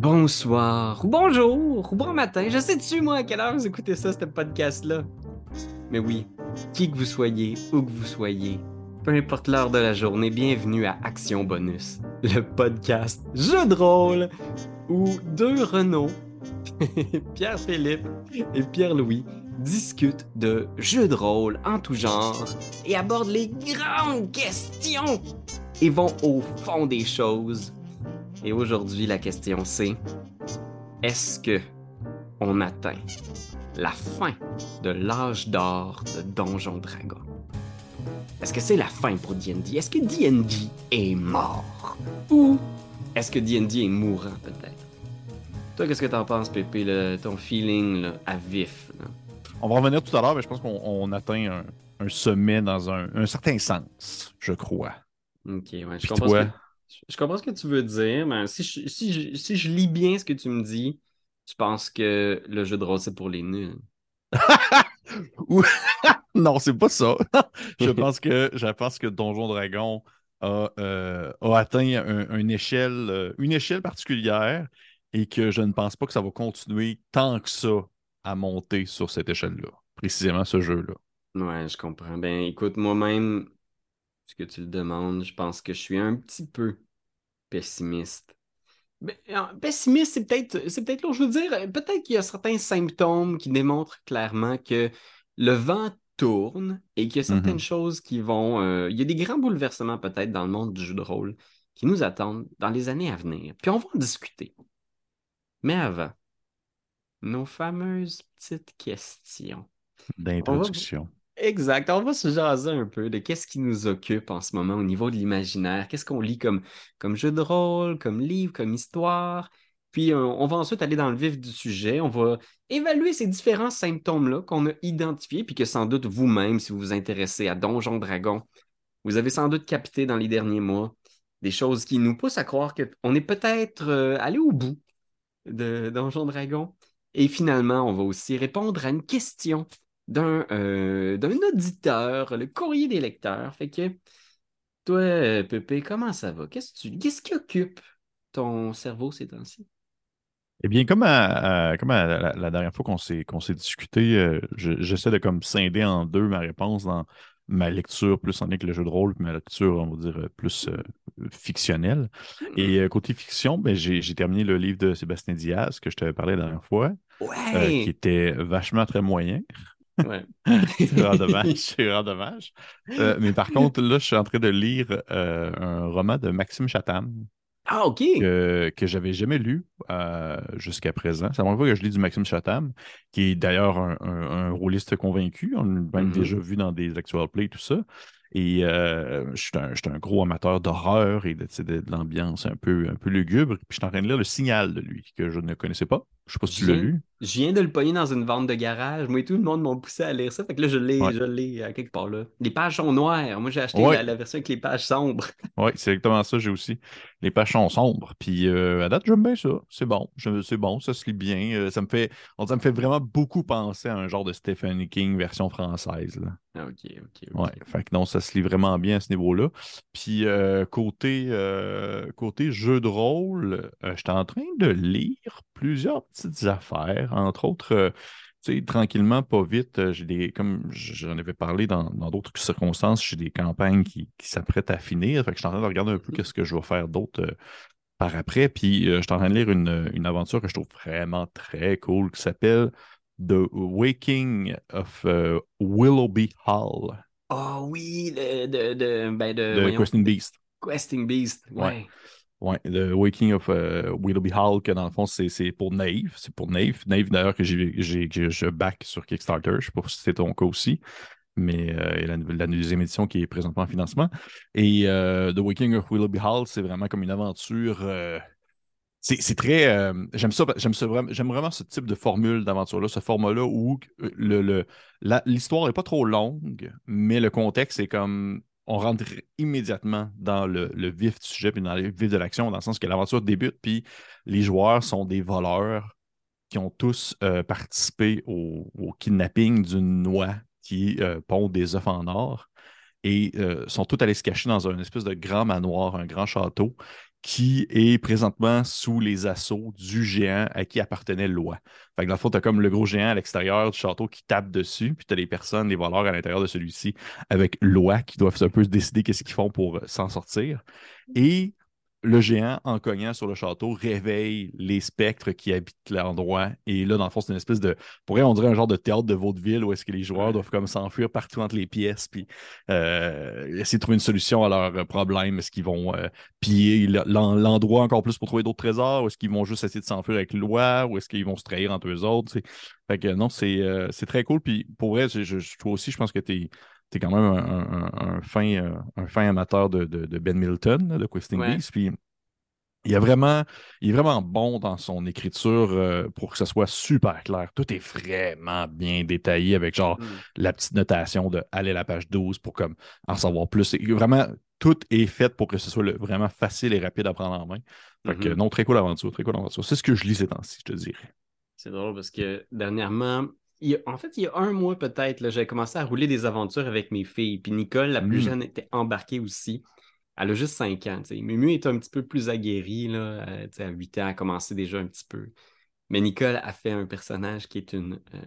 Bonsoir, ou bonjour, ou bon matin. Je sais-tu, moi, à quelle heure vous écoutez ça, ce podcast-là? Mais oui, qui que vous soyez, où que vous soyez, peu importe l'heure de la journée, bienvenue à Action Bonus, le podcast jeu de rôle où deux Renault, Pierre-Philippe et Pierre-Louis, discutent de jeux de rôle en tout genre et abordent les grandes questions et vont au fond des choses. Et aujourd'hui, la question c'est est-ce que on atteint la fin de l'âge d'or de Donjon Dragon? Est-ce que c'est la fin pour D&D? Est-ce que D&D est mort? Ou est-ce que D&D est mourant peut-être? Toi, qu'est-ce que t'en penses, Pépé, ton feeling là, à vif? là? On va revenir tout à l'heure, mais je pense qu'on on atteint un, un sommet dans un, un certain sens, je crois. Ok, ouais, je comprends, je comprends ce que tu veux dire, mais si je, si, je, si je lis bien ce que tu me dis, tu penses que le jeu de rôle, c'est pour les nuls. Non, c'est pas ça. je pense que je pense que Donjon Dragon a, euh, a atteint un- une, échelle, euh, une échelle particulière et que je ne pense pas que ça va continuer tant que ça à monter sur cette échelle-là. Précisément ce jeu-là. Ouais, je comprends. Ben, écoute, moi-même, puisque tu le demandes, je pense que je suis un petit peu pessimiste. Ben, euh, pessimiste, c'est peut-être, c'est peut-être lourd. Je veux dire, peut-être qu'il y a certains symptômes qui démontrent clairement que le vent tourne et qu'il y a certaines Mhm. choses qui vont. euh, il y a des grands bouleversements peut-être dans le monde du jeu de rôle qui nous attendent dans les années à venir. Puis on va en discuter. Mais avant, nos fameuses petites questions. D'introduction. Exact. On va se jaser un peu de qu'est-ce qui nous occupe en ce moment au niveau de l'imaginaire. Qu'est-ce qu'on lit comme, comme jeu de rôle, comme livre, comme histoire? Puis euh, on va ensuite aller dans le vif du sujet. On va évaluer ces différents symptômes-là qu'on a identifiés, puis que sans doute vous-même, si vous vous intéressez à Donjon Dragon, vous avez sans doute capté dans les derniers mois des choses qui nous poussent à croire qu'on est peut-être euh, allé au bout de Donjon Dragon. Et finalement, on va aussi répondre à une question d'un euh, d'un auditeur, le courrier des lecteurs. Fait que, toi, euh, Pépé, comment ça va? Qu'est-ce tu- qui occupe ton cerveau ces temps-ci? Eh bien, comme, à- à- comme à la, la dernière fois qu'on s'est discuté, euh, je- j'essaie de comme scinder en deux ma réponse dans ma lecture plus en lien avec le jeu de rôle, puis ma lecture, on va dire, plus euh, fictionnelle. Et euh, côté fiction, ben, j'ai terminé le livre de Sébastien Diaz que je t'avais parlé la dernière fois, Ouais! qui était vachement très moyen. Ouais. C'est vraiment dommage. C'est vraiment dommage. Euh, mais par contre, là, je suis en train de lire euh, un roman de Maxime Chatham Ah, OK! que, que j'avais jamais lu euh, jusqu'à présent. C'est la première fois que je lis du Maxime Chatham, qui est d'ailleurs un, un, un rôliste convaincu. On l'a même Mhm. déjà vu dans des actual plays, tout ça. Et euh, je suis un, je suis un gros amateur d'horreur et de, de, de l'ambiance un peu, un peu lugubre. Puis je suis en train de lire Le Signal de lui, que je ne connaissais pas. Je sais pas si tu l'as lu. Je viens de le pogner dans une vente de garage. Moi et tout le monde m'ont poussé à lire ça. Fait que là, je l'ai, Ouais. je l'ai à quelque part là. Les pages sont noires. Moi, j'ai acheté Ouais. la, la version avec les pages sombres. Oui, c'est exactement ça, j'ai aussi. Les pages sont sombres. Puis euh, à date, j'aime bien ça. C'est bon. C'est bon, ça se lit bien. Euh, ça me fait. on ça me fait vraiment beaucoup penser à un genre de Stephen King version française. Là. Ah, OK, OK, OK. Ouais, fait que non, ça se lit vraiment bien à ce niveau-là. Puis euh, côté, euh, côté jeu de rôle, euh, j'étais en train de lire plusieurs petites affaires, entre autres, euh, tu sais, tranquillement, pas vite, euh, j'ai des, comme j'en avais parlé dans d'autres circonstances, j'ai des campagnes qui, qui s'apprêtent à finir. Fait que je suis en train de regarder un peu qu'est-ce que je vais faire d'autre euh, par après. Puis euh, je suis en train de lire une, une aventure que je trouve vraiment très cool qui s'appelle The Waking of euh, Willoughby Hall. Ah oui, de, de, de, ben de, Questing Beast. Questing Beast. Ouais. Ouais. Ouais, The Waking of euh, Willoughby Hall, que dans le fond, c'est pour Nave. C'est pour Nave. Nave, d'ailleurs, que, j'ai, que je back sur Kickstarter. Je ne sais pas si c'est ton cas aussi. Mais euh, la, deuxième édition qui est présentement en financement. Et euh, The Waking of Willoughby Hall, c'est vraiment comme une aventure. euh, c'est très. j'aime ça, j'aime vraiment, vraiment ce type de formule d'aventure-là, ce format-là où euh, le, le- l'histoire n'est pas trop longue, mais le contexte est comme. On rentre immédiatement dans le, vif du sujet puis dans le vif de l'action, dans le sens que l'aventure débute, puis les joueurs sont des voleurs qui ont tous euh, participé au, au kidnapping d'une noix qui euh, pond des œufs en or et euh, sont tous allés se cacher dans un espèce de grand manoir, un grand château qui est présentement sous les assauts du géant à qui appartenait Loi. Fait que dans le fond, tu as comme le gros géant à l'extérieur du château qui tape dessus, puis tu as les personnes, les voleurs à l'intérieur de celui-ci avec Loi qui doivent un peu décider qu'est-ce qu'ils font pour s'en sortir. Et le géant, en cognant sur le château, réveille les spectres qui habitent l'endroit. Et là, dans le fond, c'est une espèce de. Pourrait on dirait un genre de théâtre de vaudeville où est-ce que les joueurs doivent comme s'enfuir partout entre les pièces, puis euh, essayer de trouver une solution à leurs problèmes. Est-ce qu'ils vont euh, piller l'endroit encore plus pour trouver d'autres trésors, ou est-ce qu'ils vont juste essayer de s'enfuir avec loi, ou est-ce qu'ils vont se trahir entre eux autres? Fait que non, euh, c'est très cool. Puis pour vrai, je, je, toi aussi, je pense que tu es tu es quand même un, fin, euh, un fin amateur de, Ben Milton, de Questing Beast. Puis il, vraiment, il est vraiment bon dans son écriture euh, pour que ce soit super clair. Tout est vraiment bien détaillé avec genre mm. la petite notation de aller à la page 12 pour comme en savoir plus. vraiment, tout est fait pour que ce soit vraiment facile et rapide à prendre en main. Fait que mm-hmm. non, très cool aventure, très cool aventure. C'est ce que je lis ces temps-ci, je te dirais. C'est drôle parce que dernièrement, en fait, il y a un mois peut-être, j'ai commencé à rouler des aventures avec mes filles. Puis Nicole, la plus hmm. jeune, était embarquée aussi. Elle a juste 5 ans. T'sais. Mumu est un petit peu plus aguerrie. Là. Euh, à 8 ans, elle a commencé déjà un petit peu. Mais Nicole a fait un personnage qui est une euh,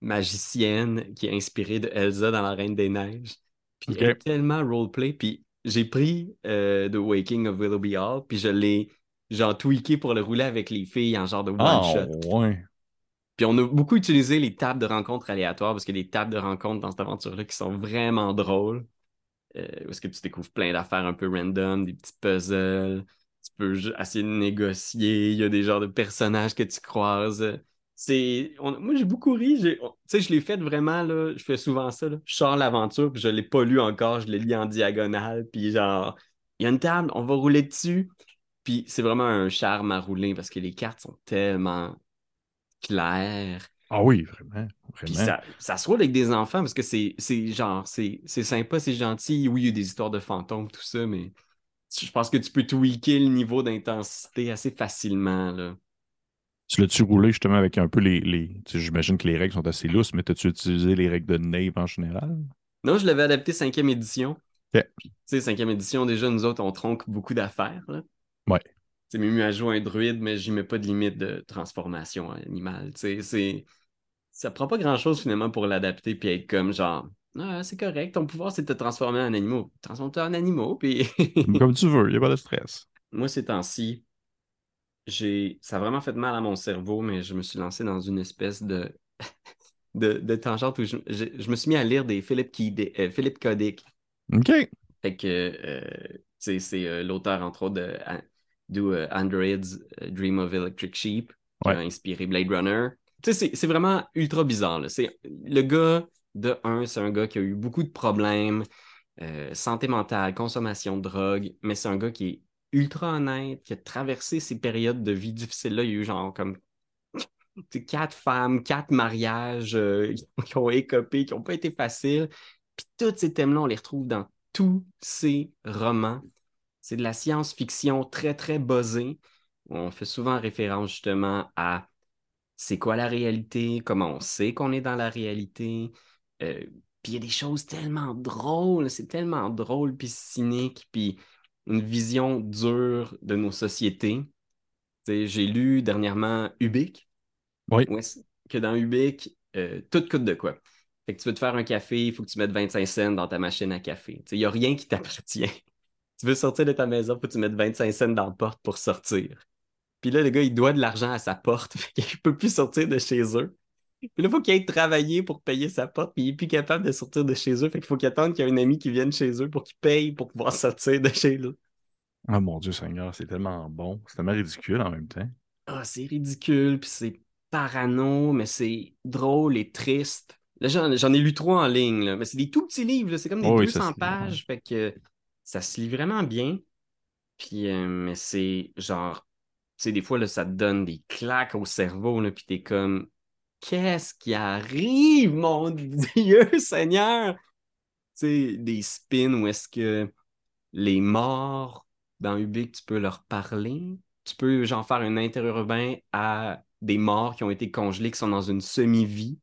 magicienne qui est inspirée de Elsa dans La Reine des Neiges. Puis elle est tellement roleplay. Puis j'ai pris euh, The Waking of Willoughby Hall, puis je l'ai genre tweaké pour le rouler avec les filles en genre de ah, one-shot. ouais. Puis on a beaucoup utilisé les tables de rencontres aléatoires parce qu'il y a des tables de rencontres dans cette aventure-là qui sont vraiment drôles. Euh, parce que tu découvres plein d'affaires un peu random, des petits puzzles. Tu peux essayer de négocier. Il y a des genres de personnages que tu croises. C'est. Moi, j'ai beaucoup ri. Tu sais, je l'ai fait vraiment, là. Je fais souvent ça. Je sors l'aventure, puis je ne l'ai pas lu encore. Je l'ai lu en diagonale. Puis genre, il y a une table, on va rouler dessus. Puis c'est vraiment un charme à rouler parce que les cartes sont tellement clair. Ah oui, vraiment. Puis ça, se roule avec des enfants parce que c'est genre, c'est sympa, c'est gentil. Oui, il y a des histoires de fantômes, tout ça, mais je pense que tu peux tweaker le niveau d'intensité assez facilement. Là. Tu l'as-tu roulé justement avec un peu les. les... J'imagine que les règles sont assez lousses, mais as-tu utilisé les règles de Nave en général? Non, je l'avais adapté cinquième édition. Tu sais, cinquième édition, déjà, nous autres, on tronque beaucoup d'affaires. Ouais c'est mieux à jouer un druide, mais j'y mets pas de limite de transformation animale. C'est... Ça prend pas grand-chose finalement pour l'adapter puis être comme genre ah, c'est correct, ton pouvoir c'est de te transformer en animal. Transforme-toi en animal, puis. comme tu veux, il n'y a pas de stress. Moi, ces temps-ci, j'ai. Ça a vraiment fait mal à mon cerveau, mais je me suis lancé dans une espèce de. de, de tangente où je, je, me suis mis à lire des Philippe, Kid... Euh, Philippe Codic. OK. Fait que euh, c'est euh, l'auteur, entre autres, de d'où uh, Android's uh, Dream of Electric Sheep, qui a inspiré Blade Runner. Tu sais, c'est vraiment ultra bizarre. Le gars de un, c'est un gars qui a eu beaucoup de problèmes, euh, santé mentale, consommation de drogue, mais c'est un gars qui est ultra honnête, qui a traversé ces périodes de vie difficiles-là. Il y a eu genre comme quatre femmes, quatre mariages euh, qui ont écopé, qui n'ont pas été faciles. Puis tous ces thèmes-là, on les retrouve dans tous ces romans. C'est de la science-fiction très, très buzzée. On fait souvent référence justement à c'est quoi la réalité, comment on sait qu'on est dans la réalité. Euh, puis il y a des choses tellement drôles, c'est tellement drôle, puis cynique, puis une vision dure de nos sociétés. J'ai lu dernièrement Ubik. Oui. que dans Ubik, euh, tout coûte de quoi? Fait que tu veux te faire un café, il faut que tu mettes 25 cents dans ta machine à café. Il n'y a rien qui t'appartient tu veux sortir de ta maison, faut que tu mettes 25 cents dans la porte pour sortir. Puis là, le gars, il doit de l'argent à sa porte, il ne peut plus sortir de chez eux. Puis là, il faut qu'il aille travailler pour payer sa porte, puis il n'est plus capable de sortir de chez eux. Fait qu'il faut qu'il attende qu'il y ait un ami qui vienne chez eux pour qu'il paye pour pouvoir sortir de chez eux. Ah mon Dieu Seigneur, c'est tellement bon. C'est tellement ridicule en même temps. Ah, c'est ridicule, puis c'est parano, mais c'est drôle et triste. Là, j'en ai lu trois en ligne, mais c'est des tout petits livres, c'est comme des 200 pages. Fait que ça se lit vraiment bien. Puis, euh, mais c'est genre, tu sais, des fois, là, ça te donne des claques au cerveau, là, puis t'es comme, qu'est-ce qui arrive, mon Dieu, Seigneur? Tu sais, des spins où est-ce que les morts dans Ubik, tu peux leur parler. Tu peux, genre, faire un interurbain à des morts qui ont été congelés, qui sont dans une semi-vie.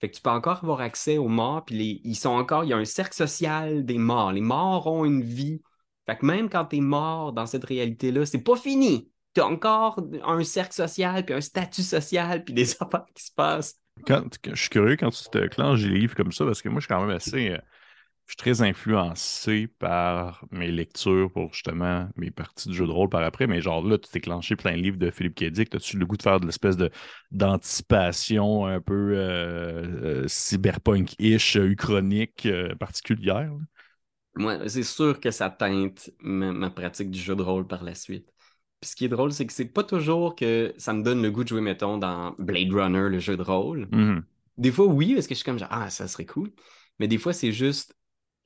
Fait que tu peux encore avoir accès aux morts, puis ils sont encore, il y a un cercle social des morts. Les morts ont une vie. Fait que même quand t'es mort dans cette réalité-là, c'est pas fini. T'as encore un cercle social, puis un statut social, puis des affaires qui se passent. Quand, je suis curieux quand tu te clenches des livres comme ça, parce que moi, je suis quand même assez. Je suis très influencé par mes lectures pour justement mes parties de jeu de rôle par après. Mais genre là, tu t'es clenché plein de livres de Philippe Kédic. As-tu le goût de faire de l'espèce de d'anticipation un peu euh, euh, cyberpunk-ish, euh, uchronique euh, particulière? là? Moi, c'est sûr que ça teinte ma, ma pratique du jeu de rôle par la suite. Puis ce qui est drôle, c'est que c'est pas toujours que ça me donne le goût de jouer, mettons, dans Blade Runner, le jeu de rôle. Mhm. Des fois, oui, parce que je suis comme genre, ah, ça serait cool. Mais des fois, c'est juste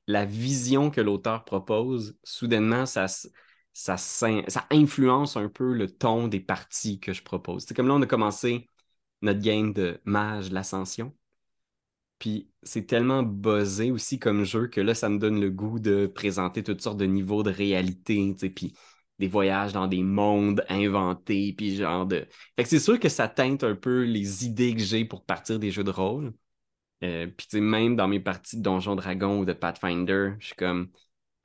la vision que l'auteur propose. Soudainement, ça, influence un peu le ton des parties que je propose. C'est comme là, on a commencé notre game de Mage, l'Ascension. Puis c'est tellement buzzé aussi comme jeu que là, ça me donne le goût de présenter toutes sortes de niveaux de réalité, puis des voyages dans des mondes inventés, puis genre de... Fait que c'est sûr que ça teinte un peu les idées que j'ai pour partir des jeux de rôle. Euh, puis tu sais, même dans mes parties de Donjon Dragon ou de Pathfinder, je suis comme,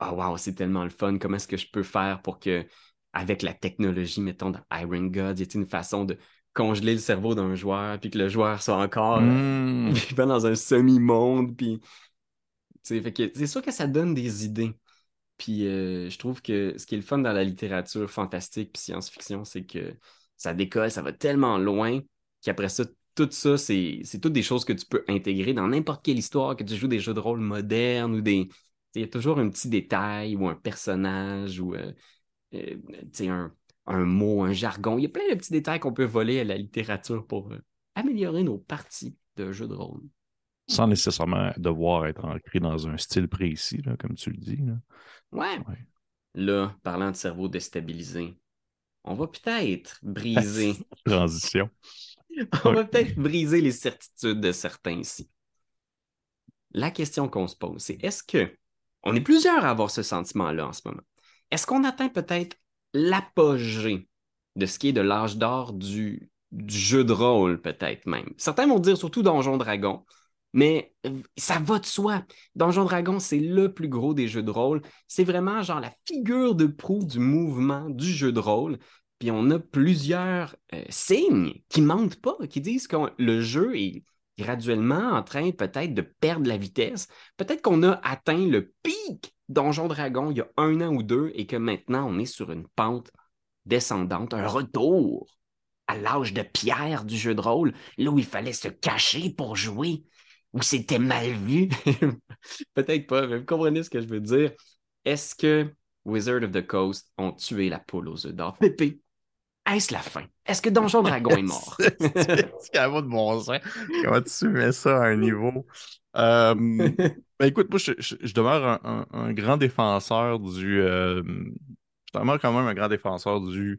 oh wow, c'est tellement le fun, comment est-ce que je peux faire pour que, avec la technologie, mettons, dans Iron Gods, y ait une façon de congeler le cerveau d'un joueur, puis que le joueur soit encore Mm. vivant dans un semi-monde, puis... tu sais, fait que c'est sûr que ça donne des idées. Puis euh, je trouve que ce qui est le fun dans la littérature fantastique puis science-fiction, c'est que ça décolle, ça va tellement loin qu'après ça, tout ça, c'est toutes des choses que tu peux intégrer dans n'importe quelle histoire, que tu joues des jeux de rôle modernes ou des... Il y a toujours un petit détail ou un personnage ou euh, euh, un, un mot, un jargon. Il y a plein de petits détails qu'on peut voler à la littérature pour euh, améliorer nos parties de jeux de rôle. Sans nécessairement devoir être ancré dans un style précis, là, comme tu le dis. là. Ouais. Ouais. Là, parlant de cerveau déstabilisé, on va peut-être briser Transition. On va peut-être briser les certitudes de certains ici. La question qu'on se pose, c'est est-ce que on est plusieurs à avoir ce sentiment-là en ce moment? Est-ce qu'on atteint peut-être l'apogée de ce qui est de l'âge d'or du, du jeu de rôle, peut-être même? Certains vont dire surtout Donjon Dragon, mais ça va de soi. Donjon Dragon, c'est le plus gros des jeux de rôle. C'est vraiment genre la figure de proue du mouvement du jeu de rôle. Puis on a plusieurs euh, signes qui mentent pas, qui disent que le jeu est graduellement en train peut-être de perdre la vitesse. Peut-être qu'on a atteint le pic Donjon Dragon il y a un an ou deux et que maintenant on est sur une pente descendante, un retour à l'âge de pierre du jeu de rôle, là où il fallait se cacher pour jouer, où c'était mal vu. peut-être pas, mais vous comprenez ce que je veux dire. Est-ce que Wizard of the Coast ont tué la poule aux œufs d'or? Pépé, est-ce la fin? Est-ce que Donjon Dragon est mort? C'est de bon sens. Comment tu mets ça à un niveau? Euh, ben écoute, moi, je, demeure un grand défenseur du. euh, je demeure quand même un grand défenseur du.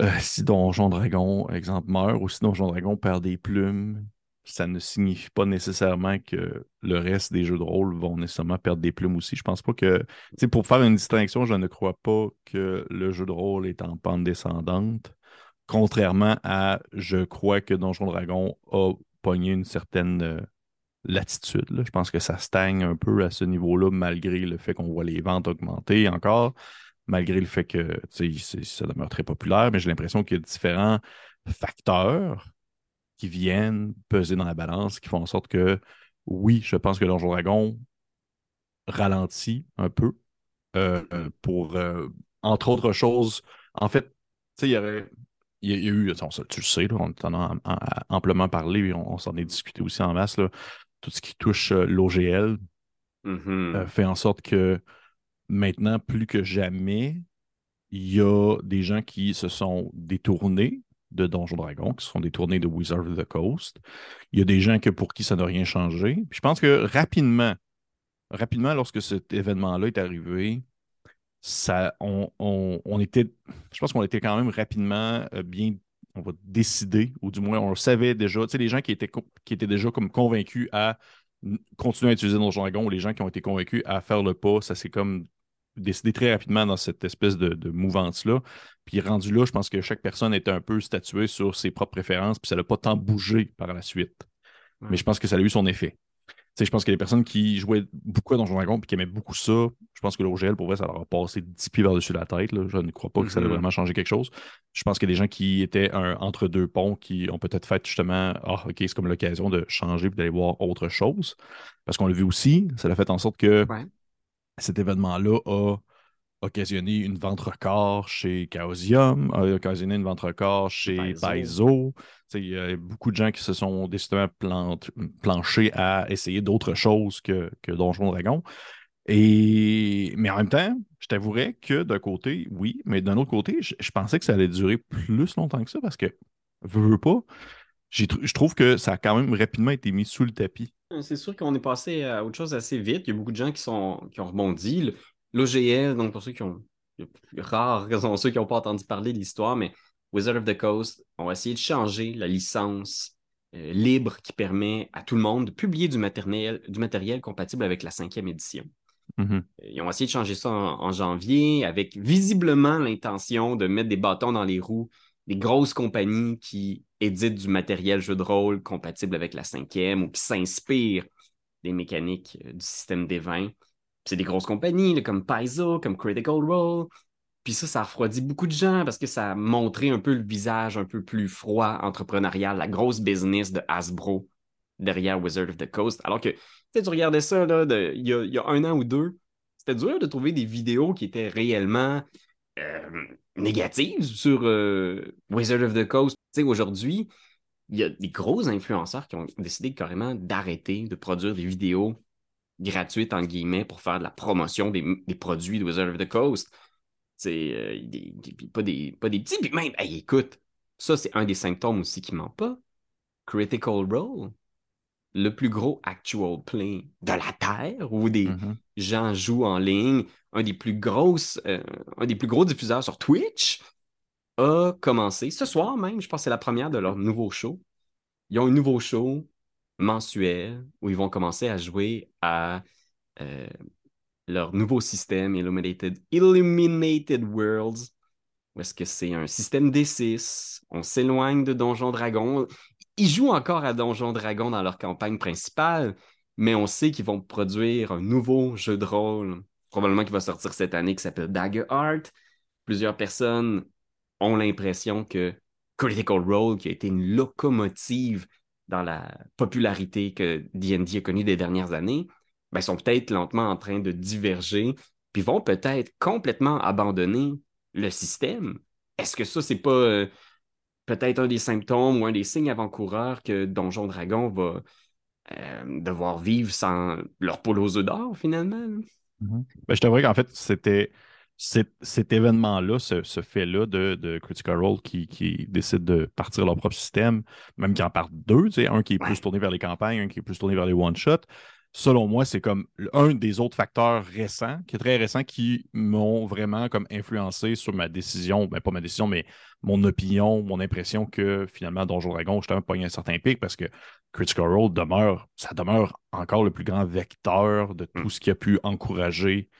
euh, si Donjon Dragon, exemple, meurt ou si Donjon Dragon perd des plumes, ça ne signifie pas nécessairement que le reste des jeux de rôle vont nécessairement perdre des plumes aussi. Je pense pas que. Tu pour faire une distinction, je ne crois pas que le jeu de rôle est en pente descendante. Contrairement à, je crois que Donjon Dragon a pogné une certaine euh, latitude. là. Je pense que ça stagne un peu à ce niveau-là, malgré le fait qu'on voit les ventes augmenter encore, malgré le fait que ça demeure très populaire, mais j'ai l'impression qu'il y a différents facteurs qui viennent peser dans la balance, qui font en sorte que, oui, je pense que Donjon Dragon ralentit un peu euh, euh, pour, euh, entre autres choses, en fait, tu sais, il y aurait. Il y a, il y a eu, on tu le sais, là, on en a am- am- amplement parlé, on, on s'en est discuté aussi en masse, là, tout ce qui touche l'OGL Mhm. euh, fait en sorte que maintenant, plus que jamais, il y a des gens qui se sont détournés de Donjon Dragon, qui se sont détournés de Wizard of the Coast. Il y a des gens que pour qui ça n'a rien changé. Je pense que rapidement, rapidement, lorsque cet événement-là est arrivé, ça, on, était, je pense qu'on était quand même rapidement euh, bien, on va décider, ou du moins on le savait déjà. Tu sais, les gens qui étaient, qui étaient déjà comme convaincus à continuer à utiliser Donjon Dragon, ou les gens qui ont été convaincus à faire le pas, ça s'est comme décidé très rapidement dans cette espèce de, de mouvance-là. Puis rendu là, je pense que chaque personne était un peu statuée sur ses propres préférences, puis ça n'a pas tant bougé par la suite. Mais je pense que ça a eu son effet. je pense que les personnes qui jouaient beaucoup à Donjon Dragon et qui aimaient beaucoup ça, je pense que l'OGL, pour vrai, ça leur a passé 10 pieds par-dessus la tête. Je ne crois pas que ça ait Mhm. vraiment changé quelque chose. Je pense qu'il y a des gens qui étaient un entre deux ponts qui ont peut-être fait justement Ah, OK, c'est comme l'occasion de changer et d'aller voir autre chose. Parce qu'on l'a vu aussi, ça a fait en sorte que Ouais. Cet événement-là a occasionné une vente record chez Chaosium, a occasionné une vente record chez Paizo. Sais, Il y a beaucoup de gens qui se sont décidément planchés à essayer d'autres choses que, que Donjon Dragon. Et... Mais en même temps, je t'avouerais que d'un côté, oui, mais d'un autre côté, je, je pensais que ça allait durer plus longtemps que ça parce que, veux, veux pas, je trouve que ça a quand même rapidement été mis sous le tapis. C'est sûr qu'on est passé à autre chose assez vite. Il y a beaucoup de gens qui, sont, qui ont rebondi. L'OGL, donc pour ceux qui ont. Rares sont ceux qui n'ont pas entendu parler de l'histoire, mais Wizard of the Coast ont essayé de changer la licence euh, libre qui permet à tout le monde de publier du matériel, du matériel compatible avec la cinquième édition. Mhm. Ils ont essayé de changer ça en, en janvier avec visiblement l'intention de mettre des bâtons dans les roues des grosses compagnies qui éditent du matériel jeu de rôle compatible avec la cinquième ou qui s'inspirent des mécaniques euh, du système des vins. C'est des grosses compagnies là, comme Paizo, comme Critical Role. Puis ça, ça a refroidi beaucoup de gens parce que ça a montré un peu le visage un peu plus froid entrepreneurial, la grosse business de Hasbro derrière Wizard of the Coast. Alors que, tu regardais ça il, y a, un an ou deux, c'était dur de trouver des vidéos qui étaient réellement négatives sur euh, Wizard of the Coast. Aujourd'hui, il y a des gros influenceurs qui ont décidé carrément d'arrêter de produire des vidéos gratuites, en guillemets, pour faire de la promotion des, produits de Wizard of the Coast. C'est euh, pas, des, pas des petits, puis même, hey, écoute, ça, c'est un des symptômes aussi qui ment pas. Critical Role, le plus gros actual play de la Terre, où des Mhm. Gens jouent en ligne, un des plus euh, un des plus gros diffuseurs sur Twitch, a commencé ce soir même, je pense que c'est la première de leur nouveau show. Ils ont un nouveau show mensuel où ils vont commencer à jouer à euh, leur nouveau système Illuminated, Illuminated Worlds, où est-ce que c'est un système D6, on s'éloigne de Donjon Dragon. Ils jouent encore à Donjon Dragon dans leur campagne principale, mais on sait qu'ils vont produire un nouveau jeu de rôle, probablement qui va sortir cette année, qui s'appelle Dagger Art. Plusieurs personnes ont l'impression que Critical Role, qui a été une locomotive dans la popularité que D&D a connue des dernières années, ben, sont peut-être lentement en train de diverger, puis vont peut-être complètement abandonner le système. Est-ce que ça, c'est pas euh, peut-être un des symptômes ou un des signes avant-coureurs que Donjon Dragon va euh, devoir vivre sans leur poule aux œufs d'or, finalement? là? Mhm. Ben, je t'avouerais qu'en fait, c'était cet, événement-là, ce, ce fait-là de, de Critical Role qui, qui décide de partir leur propre système, même qui en partent deux, tu sais, un qui est Ouais. plus tourné vers les campagnes, un qui est plus tourné vers les one-shots. Selon moi, c'est comme un des autres facteurs récents, qui est très récent, qui m'ont vraiment comme influencé sur ma décision, ben pas ma décision, mais mon opinion, mon impression que finalement Donjon Dragon, justement, pogne un certain pic parce que Critical Role demeure, ça demeure encore le plus grand vecteur de tout Mm. ce qui a pu encourager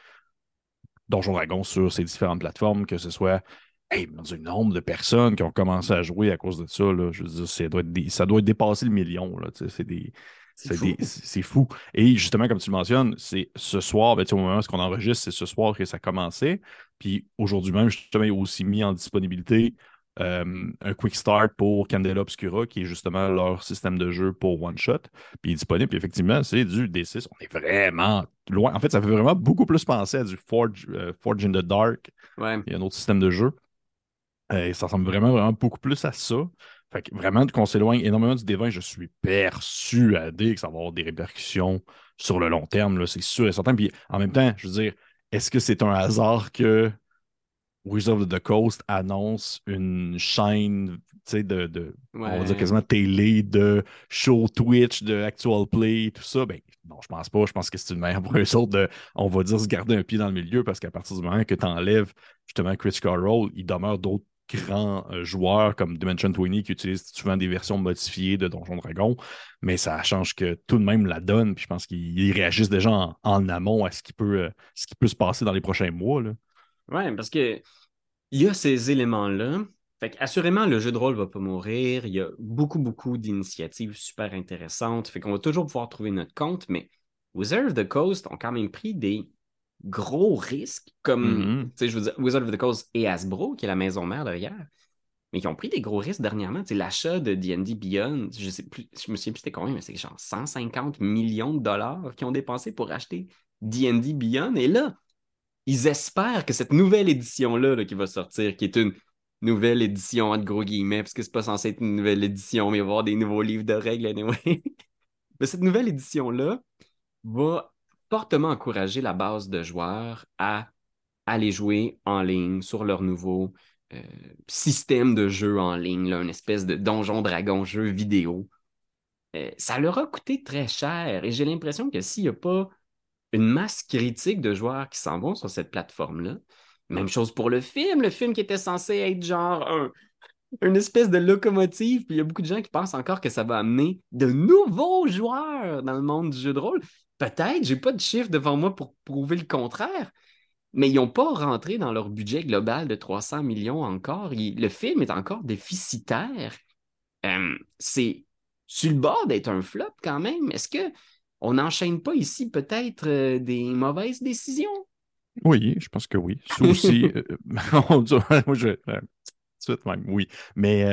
Donjon Dragon sur ces différentes plateformes, que ce soit hey, mon Dieu, le nombre de personnes qui ont commencé à jouer à cause de ça, là, je veux dire, ça doit, être ça doit dépasser le million. C'est des, C'est fou. Et justement, comme tu le mentionnes, c'est ce soir, ben, au moment où on enregistre, c'est ce soir que ça commençait. Puis aujourd'hui même, justement, ils ont aussi mis en disponibilité euh, un quick start pour Candela Obscura, qui est justement leur système de jeu pour One Shot. Puis il est disponible. Puis effectivement, c'est du D6. On est vraiment loin. En fait, ça fait vraiment beaucoup plus penser à du Forge, euh, Forge in the Dark. Ouais. Il y a un autre système de jeu. Euh, ça ressemble vraiment, vraiment beaucoup plus à ça. Fait que vraiment, qu'on s'éloigne énormément du D20, je suis persuadé que ça va avoir des répercussions sur le long terme, là, c'est sûr et certain. Puis en même temps, je veux dire, est-ce que c'est un hasard que Wizard of the Coast annonce une chaîne tu sais, de, de on va dire quasiment télé, de show Twitch, de actual play, tout ça? Ben non, je pense pas. Je pense que c'est une manière pour eux autres de, on va dire, se garder un pied dans le milieu parce qu'à partir du moment que tu enlèves justement Critical Role, il demeure d'autres grands euh, joueurs comme Dimension 20 qui utilisent souvent des versions modifiées de Donjon Dragon, mais ça change que tout de même la donne. Puis je pense qu'ils réagissent déjà en, amont à ce qui peut, euh, ce qui peut se passer dans les prochains mois. Ouais, parce que il y a ces éléments-là, Fait assurément, le jeu de rôle va pas mourir. Il y a beaucoup, beaucoup d'initiatives super intéressantes. Fait qu'on va toujours pouvoir trouver notre compte, mais Wizard of the Coast ont quand même pris des gros risques, comme, mm-hmm. je veux dire, Wizard of the Coast et Hasbro, qui est la maison mère derrière, mais qui ont pris des gros risques dernièrement. L'achat de D&D Beyond, je sais plus, je me souviens plus c'était combien, mais c'est genre 150 millions de dollars qu'ils ont dépensé pour acheter D&D Beyond. Et là, ils espèrent que cette nouvelle édition-là qui va sortir, qui est une nouvelle édition, entre gros guillemets, parce que c'est pas censé être une nouvelle édition, mais il va y avoir des nouveaux livres de règles, anyway. mais cette nouvelle édition-là va fortement encourager la base de joueurs à aller jouer en ligne sur leur nouveau euh, système de jeu en ligne, une espèce de donjon dragon jeu vidéo. Euh, ça leur a coûté très cher et j'ai l'impression que s'il n'y a pas une masse critique de joueurs qui s'en vont sur cette plateforme-là, même chose pour le film, le film qui était censé être genre un, une espèce de locomotive, puis il y a beaucoup de gens qui pensent encore que ça va amener de nouveaux joueurs dans le monde du jeu de rôle. Peut-être, j'ai pas de chiffre devant moi pour prouver le contraire, mais ils n'ont pas rentré dans leur budget global de 300 millions encore. le film est encore déficitaire. Euh, c'est sur le bord d'être un flop quand même. Est-ce que on n'enchaîne pas ici peut-être euh, des mauvaises décisions? Oui, je pense que oui. Ça aussi, euh, moi, je, suite même, oui. Mais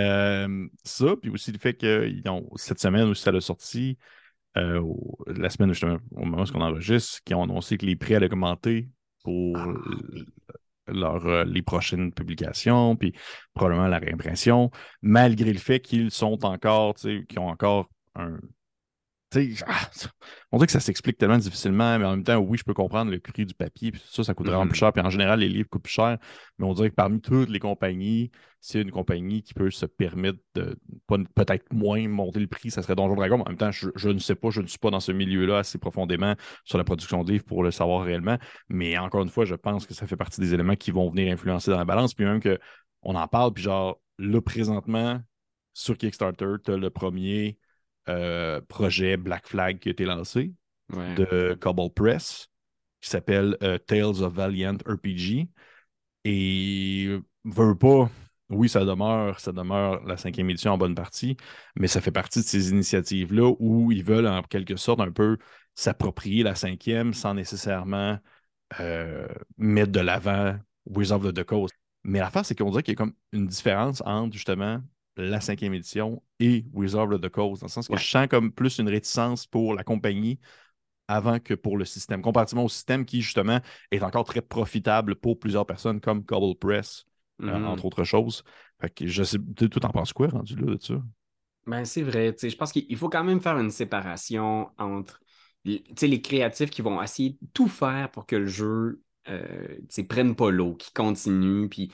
ça, puis aussi le fait que cette semaine aussi, ça a sorti, la semaine justement, au moment où on enregistre, qui ont annoncé que les prix allaient augmenter pour ah, leur, euh, les prochaines publications, puis probablement la réimpression, malgré le fait qu'ils sont encore, qu'ils ont encore un, ah, on dirait que ça s'explique tellement difficilement, mais en même temps, oui, je peux comprendre le prix du papier, puis ça, ça coûte vraiment plus mm-hmm. cher. Puis en général, les livres coûtent plus cher, mais on dirait que parmi toutes les compagnies, c'est une compagnie qui peut se permettre de peut-être moins monter le prix, ça serait Donjon Dragon. Mais en même temps, je, ne sais pas, je ne suis pas dans ce milieu-là assez profondément sur la production de livres pour le savoir réellement. Mais encore une fois, je pense que ça fait partie des éléments qui vont venir influencer dans la balance. Puis même qu'on en parle, puis genre, là, présentement, sur Kickstarter, tu as le premier euh, projet Black Flag qui a été lancé de Cobble Press qui s'appelle euh, Tales of Valiant RPG. Et veut pas, oui, ça demeure, ça demeure la cinquième édition en bonne partie, mais ça fait partie de ces initiatives-là où ils veulent en quelque sorte un peu s'approprier la cinquième sans nécessairement euh, mettre de l'avant Wizard of the Coast. Mais l'affaire, c'est qu'on dirait qu'il y a comme une différence entre justement la cinquième édition et Wizard of the Coast, dans le sens que je sens comme plus une réticence pour la compagnie avant que pour le système, comparativement au système qui, justement, est encore très profitable pour plusieurs personnes comme Cobble Press, euh, mm-hmm. entre autres choses. Fait que je sais, tout en penses quoi rendu là de ça? Ben, c'est vrai. Je pense qu'il faut quand même faire une séparation entre les créatifs qui vont essayer de tout faire pour que le jeu euh, prenne pas l'eau, qui continue, puis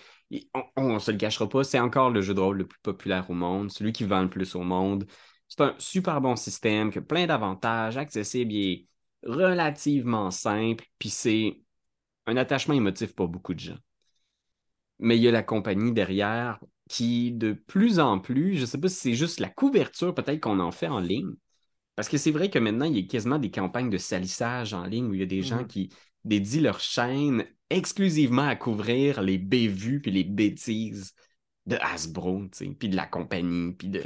on, ne se le cachera pas, c'est encore le jeu de rôle le plus populaire au monde, celui qui vend le plus au monde. C'est un super bon système qui a plein d'avantages, accessible et relativement simple, puis c'est un attachement émotif pour beaucoup de gens. Mais il y a la compagnie derrière qui, de plus en plus, je ne sais pas si c'est juste la couverture peut-être qu'on en fait en ligne, parce que c'est vrai que maintenant, il y a quasiment des campagnes de salissage en ligne où il y a des gens mmh. qui dédient leur chaîne exclusivement à couvrir les bévues puis les bêtises de Hasbro, puis de la compagnie, puis de...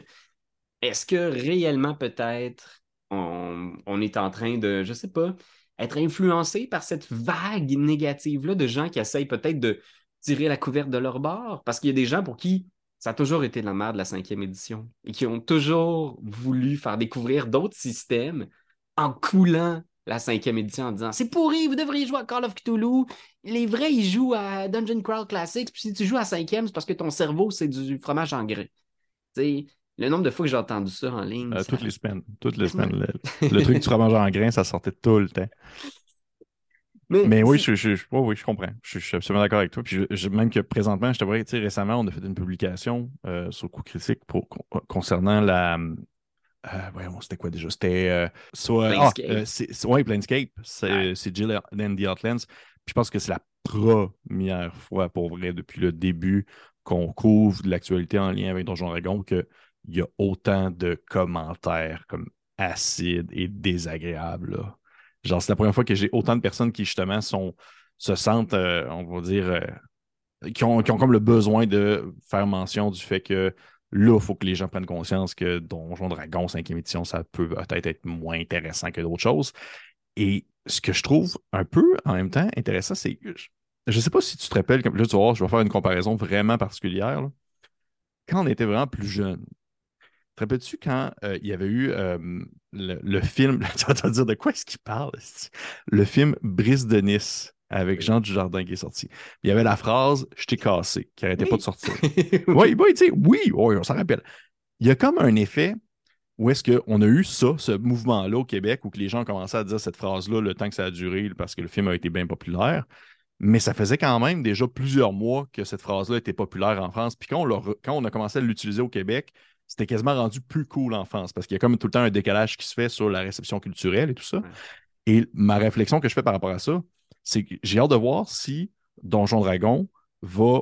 Est-ce que réellement, peut-être, on, est en train de, je sais pas, être influencé par cette vague négative-là de gens qui essayent peut-être de tirer la couverte de leur bord? Parce qu'il y a des gens pour qui ça a toujours été la merde de la cinquième édition et qui ont toujours voulu faire découvrir d'autres systèmes en coulant la cinquième édition en disant c'est pourri, vous devriez jouer à Call of Cthulhu. Les vrais, ils jouent à Dungeon Crawl Classics. Puis si tu joues à cinquième, c'est parce que ton cerveau, c'est du fromage en grès. sais, le nombre de fois que j'ai entendu ça en ligne. Euh, toutes les semaines. Toutes les semaines. le, truc du fromage en grain, ça sortait tout le temps. Mais, oui, je, je, oui, je comprends. Je, suis absolument d'accord avec toi. Puis même que présentement, je te vois, récemment, on a fait une publication euh, sur Coup Critique pour, concernant la, euh, voyons, c'était quoi déjà? C'était euh, soit. Ah, Planescape. Euh, Planescape. C'est Jill and the Outlands. Puis je pense que c'est la première fois pour vrai depuis le début qu'on couvre de l'actualité en lien avec Donjon Dragon qu'il y a autant de commentaires comme acides et désagréables. Genre, c'est la première fois que j'ai autant de personnes qui justement sont, se sentent, on va dire, qui ont, qui ont comme le besoin de faire mention du fait que là, il faut que les gens prennent conscience que Donjon Dragon 5e édition, ça peut peut-être être moins intéressant que d'autres choses. Et ce que je trouve un peu en même temps intéressant, c'est que je ne sais pas si tu te rappelles, comme, là, tu vas je vais faire une comparaison vraiment particulière. Quand on était vraiment plus jeune, te rappelles-tu quand euh, il y avait eu euh, le, le film, tu vas te dire de quoi est-ce qu'il parle? Le film Brise de Nice avec Jean Dujardin qui est sorti. Il y avait la phrase Je t'ai cassé, qui n'arrêtait Oui. pas de sortir. Oui, oui, tu sais, oui, oui, on s'en rappelle. Il y a comme un effet où est-ce qu'on a eu ça, ce mouvement-là au Québec, où que les gens ont commencé à dire cette phrase-là le temps que ça a duré, parce que le film a été bien populaire. Mais ça faisait quand même déjà plusieurs mois que cette phrase-là était populaire en France. Puis quand on, re- quand on a commencé à l'utiliser au Québec, c'était quasiment rendu plus cool en France, parce qu'il y a comme tout le temps un décalage qui se fait sur la réception culturelle et tout ça. Et ma réflexion que je fais par rapport à ça, c'est que j'ai hâte de voir si Donjon Dragon va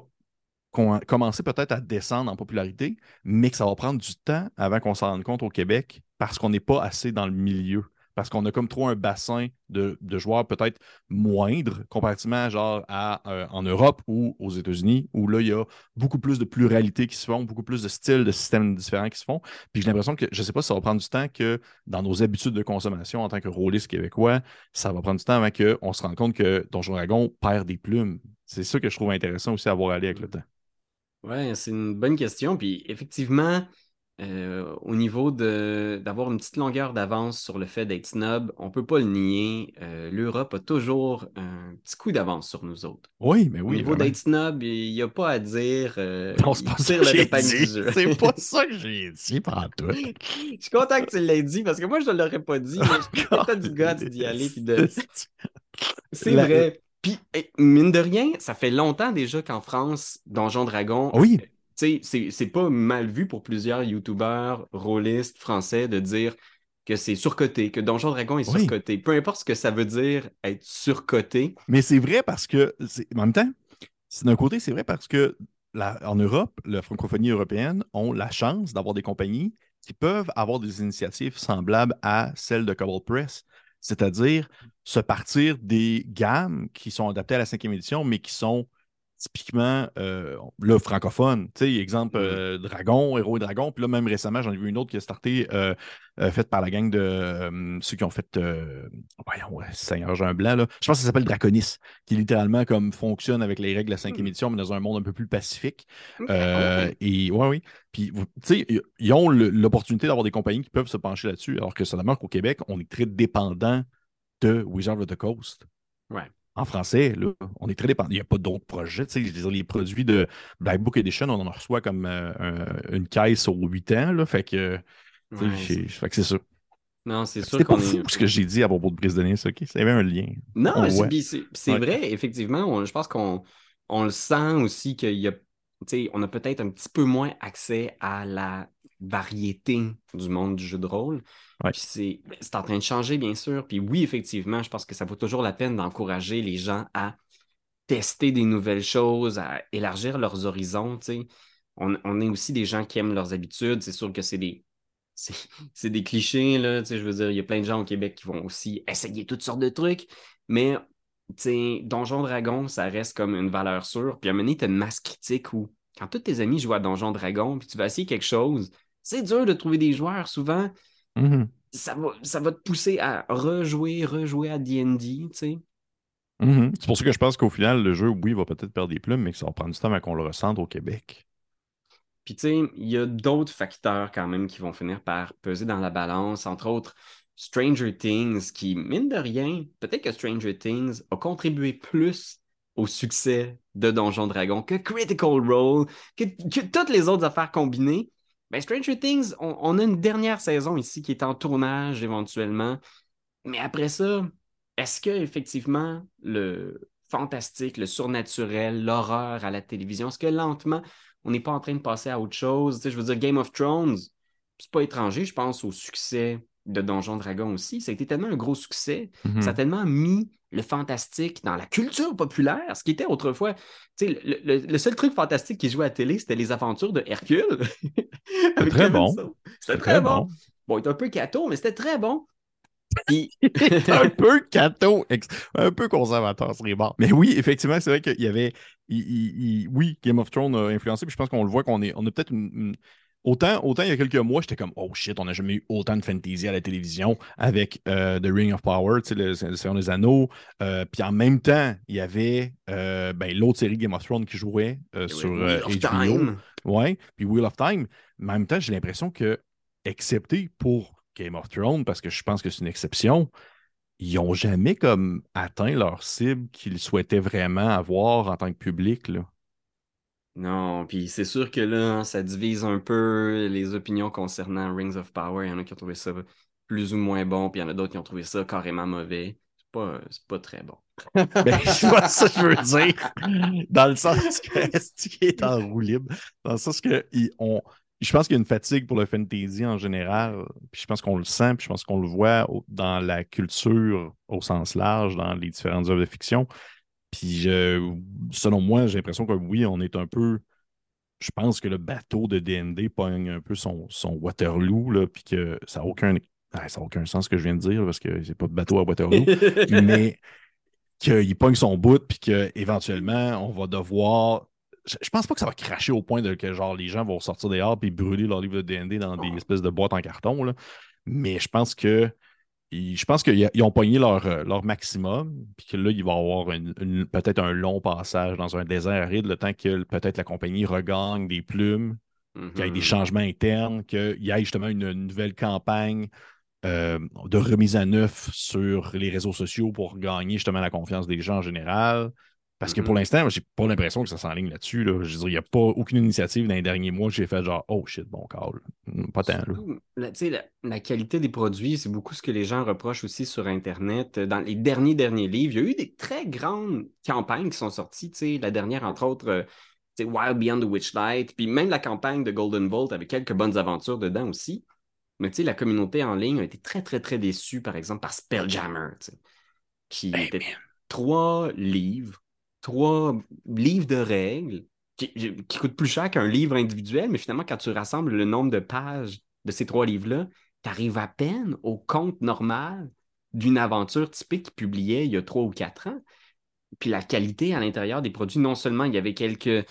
com- commencer peut-être à descendre en popularité, mais que ça va prendre du temps avant qu'on s'en rende compte au Québec parce qu'on n'est pas assez dans le milieu. Parce qu'on a comme trop un bassin de, joueurs peut-être moindre comparativement genre à, euh, en Europe ou aux États-Unis, où là, il y a beaucoup plus de pluralité qui se font, beaucoup plus de styles, de systèmes différents qui se font. Puis j'ai l'impression que, je ne sais pas ça va prendre du temps que dans nos habitudes de consommation en tant que rôliste québécois, ça va prendre du temps avant qu'on se rende compte que Donjon Dragon perd des plumes. C'est ça que je trouve intéressant aussi à voir aller avec le temps. Ouais, c'est une bonne question. Puis effectivement, euh, au niveau d'avoir une petite longueur d'avance sur le fait d'être snob, on peut pas le nier. Euh, L'Europe a toujours un petit coup d'avance sur nous autres. Oui, mais au oui. niveau vraiment. d'être snob, il n'y a pas à dire. euh, Non, c'est pas ça que j'ai dit. jeu. C'est pas ça que j'ai dit. Je suis content que tu l'aies dit parce que moi, je ne l'aurais pas dit. mais je t'as du guts d'y aller. de... C'est La- vrai. Puis, mine de rien, ça fait longtemps déjà qu'en France, Donjon Dragon, Oui, c'est- c'est pas mal vu pour plusieurs youtubeurs, rôlistes français de dire que c'est surcoté, que Donjon Dragon est Oui. surcoté. Peu importe ce que ça veut dire être surcoté. mais c'est vrai parce que, en même temps, d'un côté, c'est vrai parce que la- en Europe, la francophonie européenne ont la chance d'avoir des compagnies qui peuvent avoir des initiatives semblables à celles de Cobble Press, c'est-à-dire se partir des gammes qui sont adaptées à la cinquième édition, mais qui sont typiquement euh, là, francophones. Tu sais, exemple, Mm. euh, Dragon, Héros et Dragon. Puis là, même récemment, j'en ai vu une autre qui a starté, euh, faite par la gang de ceux qui ont fait, voyons, ouais, Seigneur, un blanc, là. Je pense que ça s'appelle Draconis, qui littéralement comme fonctionne avec les règles de la cinquième Mm. édition, mais dans un monde un peu plus pacifique. Ok. et ouais, oui. Puis, vous- tu sais, ils- ont le- l'opportunité d'avoir des compagnies qui peuvent se pencher là-dessus, alors que ça demeure qu'au Québec, on est très dépendant de Wizard of the Coast. Ouais. En français, là, on est très dépendant. Il n'y a pas d'autres projets. tu sais, je veux dire, les produits de Black Book Edition, on en reçoit comme euh, un- une caisse aux 8 ans. Là, fait que, Ouais, c'est ça. Non, c'est sûr qu'on est. ce que j'ai dit à propos de Nice, OK? Ça avait un lien. Non, c'est ouais. vrai, effectivement. on- je pense qu'on on le sent aussi qu'il y a, on a peut-être un petit peu moins accès à la variété du monde du jeu de rôle. Ouais. Puis c'est ben, c'est en train de changer, bien sûr. Puis oui, effectivement, je pense que ça vaut toujours la peine d'encourager les gens à tester des nouvelles choses, à élargir leurs horizons. On, on est aussi des gens qui aiment leurs habitudes. C'est sûr que c'est des. C'est des clichés, là. Je veux dire, il y a plein de gens au Québec qui vont aussi essayer toutes sortes de trucs. Mais, Donjon Dragon, ça reste comme une valeur sûre. Puis à un moment donné, tu as une masse critique où, quand tous tes amis jouent à Donjon Dragon, puis tu vas essayer quelque chose, c'est dur de trouver des joueurs souvent. Mhm. Ça va, ça va te pousser à rejouer, rejouer à D&D, tu sais. Mhm. C'est pour ça que je pense qu'au final, le jeu, oui, va peut-être perdre des plumes, mais que ça va prendre du temps avant qu'on le ressente au Québec. Puis, tu sais, il y a d'autres facteurs quand même qui vont finir par peser dans la balance, entre autres Stranger Things, qui, mine de rien, peut-être que Stranger Things a contribué plus au succès de Donjon Dragon que Critical Role, que, que toutes les autres affaires combinées. Ben, Stranger Things, on, on a une dernière saison ici qui est en tournage éventuellement. Mais après ça, est-ce que effectivement le fantastique, le surnaturel, l'horreur à la télévision, est-ce que lentement, on n'est pas en train de passer à autre chose? Tu sais, je veux dire, Game of Thrones, c'est pas étranger, je pense, au succès de Donjon Dragon aussi. Ça a été tellement un gros succès. Mhm. Ça a tellement mis le fantastique dans la culture populaire, ce qui était autrefois. Tu sais, le, le- le seul truc fantastique qui jouait à la télé, c'était les aventures de Hercule. Avec très bon. C'était très, bon. Bon, il était un peu cato, mais c'était très bon. Puis, un peu catho, ex- un peu conservateur, c'est bon. Mais oui, effectivement, c'est vrai qu'il y avait, oui, Game of Thrones a influencé, puis je pense qu'on le voit qu'on est, on a peut-être une, Autant, autant il y a quelques mois, j'étais comme, oh shit, on n'a jamais eu autant de fantasy à la télévision avec euh, The Ring of Power, le, Seigneur des Anneaux. Euh, puis en même temps, il y avait euh, ben, l'autre série Game of Thrones qui jouait sur HBO. Ouais, puis Wheel of Time. Mais en même temps, j'ai l'impression que, excepté pour Game of Thrones, parce que je pense que c'est une exception, ils n'ont jamais comme atteint leur cible qu'ils souhaitaient vraiment avoir en tant que public. Là. Non, puis c'est sûr que là, ça divise un peu les opinions concernant Rings of Power. Il y en a qui ont trouvé ça plus ou moins bon, puis il y en a d'autres qui ont trouvé ça carrément mauvais. C'est pas, pas très bon. ben, c'est pas ça que je veux dire. Dans le sens que ce qui est en roue libre? Dans le sens que on, je pense qu'il y a une fatigue pour le fantasy en général. Puis je pense qu'on le sent, puis je pense qu'on le voit dans la culture au sens large, dans les différentes œuvres de fiction. Puis selon moi, j'ai l'impression que oui, on est un peu. Je pense que le bateau de DND pogne un peu son, son Waterloo, là, puis que ça n'a aucun, ça aucun sens ce que je viens de dire parce que c'est pas de bateau à Waterloo. mais qu'il pogne son bout, puis qu'éventuellement, on va devoir. Je, pense pas que ça va cracher au point de que genre les gens vont sortir dehors et brûler leur livre de DND dans des espèces de boîtes en carton. Là. Mais je pense que je pense qu'ils ont pogné leur, euh, leur maximum, puis que là, il va y avoir peut-être un long passage dans un désert aride, le temps que peut-être la compagnie regagne des plumes, qu'il y ait des mm-hmm. changements internes, qu'il y ait justement une, nouvelle campagne euh, de remise à neuf sur les réseaux sociaux pour gagner justement la confiance des gens en général. Parce que pour mm-hmm. l'instant, j'ai pas l'impression que ça s'enligne là-dessus. Je veux dire, il n'y a pas aucune initiative dans les derniers mois que j'ai fait genre Oh shit, bon call. Mm, pas tant. La, la, qualité des produits, c'est beaucoup ce que les gens reprochent aussi sur Internet. Dans les derniers derniers livres, il y a eu des très grandes campagnes qui sont sorties. La dernière, entre autres, euh, Wild Beyond the Witchlight, puis même la campagne de Golden Vault avec quelques bonnes aventures dedans aussi. Mais la communauté en ligne a été très, très, très déçue, par exemple, par Spelljammer, qui ben, était trois livres trois livres de règles qui, coûtent plus cher qu'un livre individuel, mais finalement, quand tu rassembles le nombre de pages de ces trois livres-là, tu arrives à peine au compte normal d'une aventure typique qui publiait il y a trois ou quatre ans. Puis la qualité à l'intérieur des produits, non seulement il y avait quelques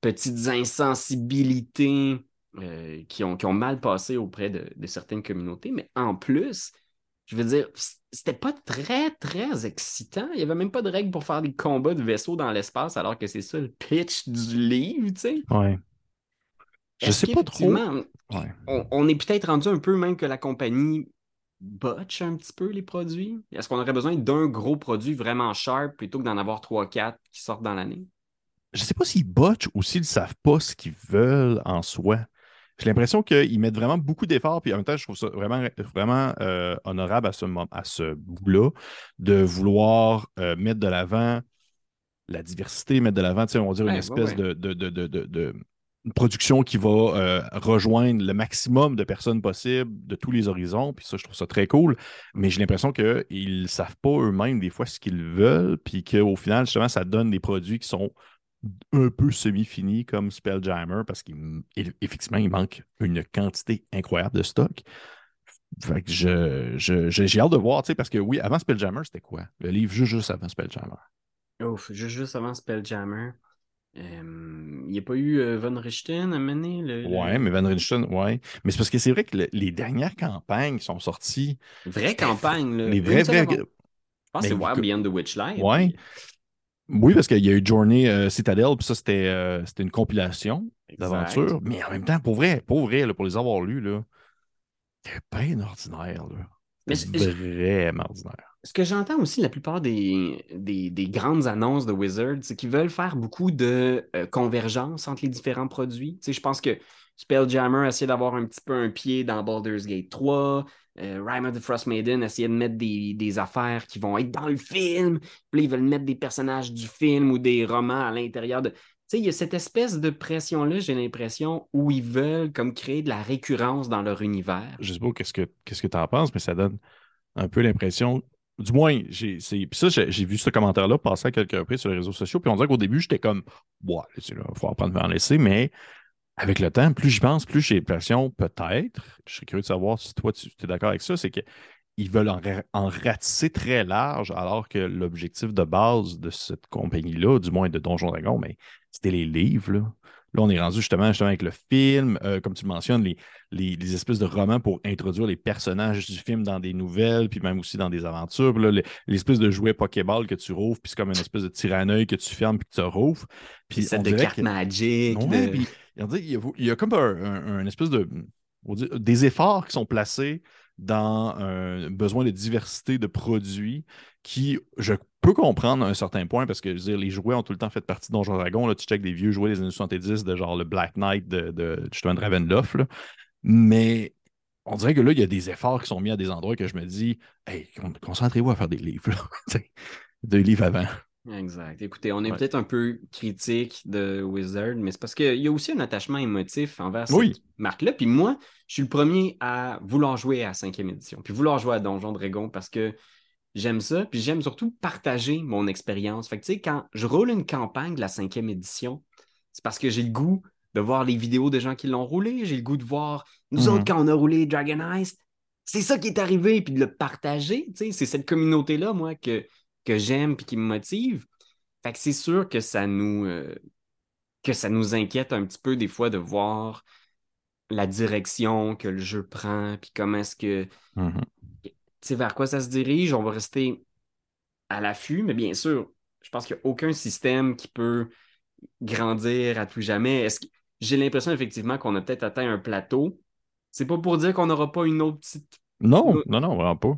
petites insensibilités euh, qui, ont, ont, mal passé auprès de, certaines communautés, mais en plus, je veux dire, c'était pas très, très excitant. Il n'y avait même pas de règles pour faire des combats de vaisseaux dans l'espace, alors que c'est ça le pitch du livre, tu sais. Ouais. Je sais pas trop. On, est peut-être rendu un peu même que la compagnie botche un petit peu les produits? Est-ce qu'on aurait besoin d'un gros produit vraiment sharp plutôt que d'en avoir 3-4 qui sortent dans l'année? Je sais pas s'ils botchent ou s'ils ne savent pas ce qu'ils veulent en soi. J'ai l'impression qu'ils mettent vraiment beaucoup d'efforts, puis en même temps, je trouve ça vraiment, vraiment euh, honorable à ce, à ce bout-là, de vouloir euh, mettre de l'avant la diversité, mettre de l'avant, on va dire, une espèce De, de, production qui va euh, rejoindre le maximum de personnes possibles de tous les horizons, puis ça, je trouve ça très cool, mais j'ai l'impression qu'ils ne savent pas eux-mêmes des fois ce qu'ils veulent, puis qu'au final, justement, ça donne des produits qui sont un peu semi-fini comme Spelljammer parce qu'effectivement, il manque une quantité incroyable de stock. Fait que je, j'ai hâte de voir, tu sais, parce que oui, avant Spelljammer, c'était quoi? Le livre juste, juste avant Spelljammer. Ouf, juste, juste avant Spelljammer. Euh, il n'y a pas eu euh, Van Richten à mener? Le, Ouais, mais Van Richten, ouais. Mais c'est parce que c'est vrai que les dernières campagnes sont sorties. Vraies campagnes, là. Les vraies, vraies... Je pense que c'est Wild Beyond the Witchlight. Ouais. Oui, parce qu'il y a eu Journey euh, Citadel, puis ça, c'était euh, une compilation d'aventures. Mais en même temps, pour vrai, pour vrai, pour les avoir lus, c'était bien ordinaire. C'est vraiment ordinaire. Ce que j'entends aussi, la plupart des, des, grandes annonces de Wizards, c'est qu'ils veulent faire beaucoup de euh, convergence entre les différents produits. Tu sais, je pense que Spelljammer essaie d'avoir un petit peu un pied dans Baldur's Gate 3. Euh, of the Frost Maiden essayait de mettre des, affaires qui vont être dans le film. Puis ils veulent mettre des personnages du film ou des romans à l'intérieur de. Tu sais, il y a cette espèce de pression-là, j'ai l'impression, où ils veulent comme créer de la récurrence dans leur univers. Je sais pas qu'est-ce que qu'est-ce que tu en penses, mais ça donne un peu l'impression. Du moins, j'ai ça, j'ai vu ce commentaire-là passer à quelques reprises sur les réseaux sociaux. Puis on dirait qu'au début, j'étais comme, ouais, il faut apprendre à en laisser, mais avec le temps, plus j'y pense, plus j'ai l'impression, peut-être, je serais curieux de savoir si toi tu es d'accord avec ça, c'est que ils veulent en, en, ratisser très large, alors que l'objectif de base de cette compagnie-là, du moins de Donjon Dragon, mais c'était les livres. Là. Là, on est rendu justement, justement avec le film, euh, comme tu le mentionnes, les, les, espèces de romans pour introduire les personnages du film dans des nouvelles, puis même aussi dans des aventures. l'espèce de jouet Pokéball que tu rouvres, puis c'est comme une espèce de tir à puis que tu fermes, puis que tu rouvres. Puis c'est de cartes magiques. Il, y a, comme un, espèce de. des efforts qui sont placés dans un besoin de diversité de produits qui, je peux comprendre à un certain point parce que les jouets ont tout le temps fait partie de Donjon Dragon. Là, tu checkes des vieux jouets des années 70 de genre le Black Knight de, de justement Ravenloft. Mais on dirait que là, il y a des efforts qui sont mis à des endroits que je me dis Hey, concentrez-vous à faire des livres. des livres avant. Exact. Écoutez, on est peut-être un peu critique de Wizard, mais c'est parce qu'il y a aussi un attachement émotif envers cette marque-là. Puis moi, je suis le premier à vouloir jouer à 5e édition, puis vouloir jouer à Donjon Dragon parce que j'aime ça, puis j'aime surtout partager mon expérience. Fait que tu sais, quand je roule une campagne de la 5e édition, c'est parce que j'ai le goût de voir les vidéos des gens qui l'ont roulé, j'ai le goût de voir nous autres mhm. quand on a roulé Dragon Heist. C'est ça qui est arrivé, puis de le partager. C'est cette communauté-là, moi, que que j'aime et qui me motive. Fait que c'est sûr que ça nous euh, que ça nous inquiète un petit peu des fois de voir la direction que le jeu prend, puis comment est-ce que mm-hmm. tu sais vers quoi ça se dirige. On va rester à l'affût, mais bien sûr, je pense qu'il n'y a aucun système qui peut grandir à tout jamais. Est-ce que j'ai l'impression effectivement qu'on a peut-être atteint un plateau. C'est pas pour dire qu'on n'aura pas une autre petite. Non, non, non, vraiment pas.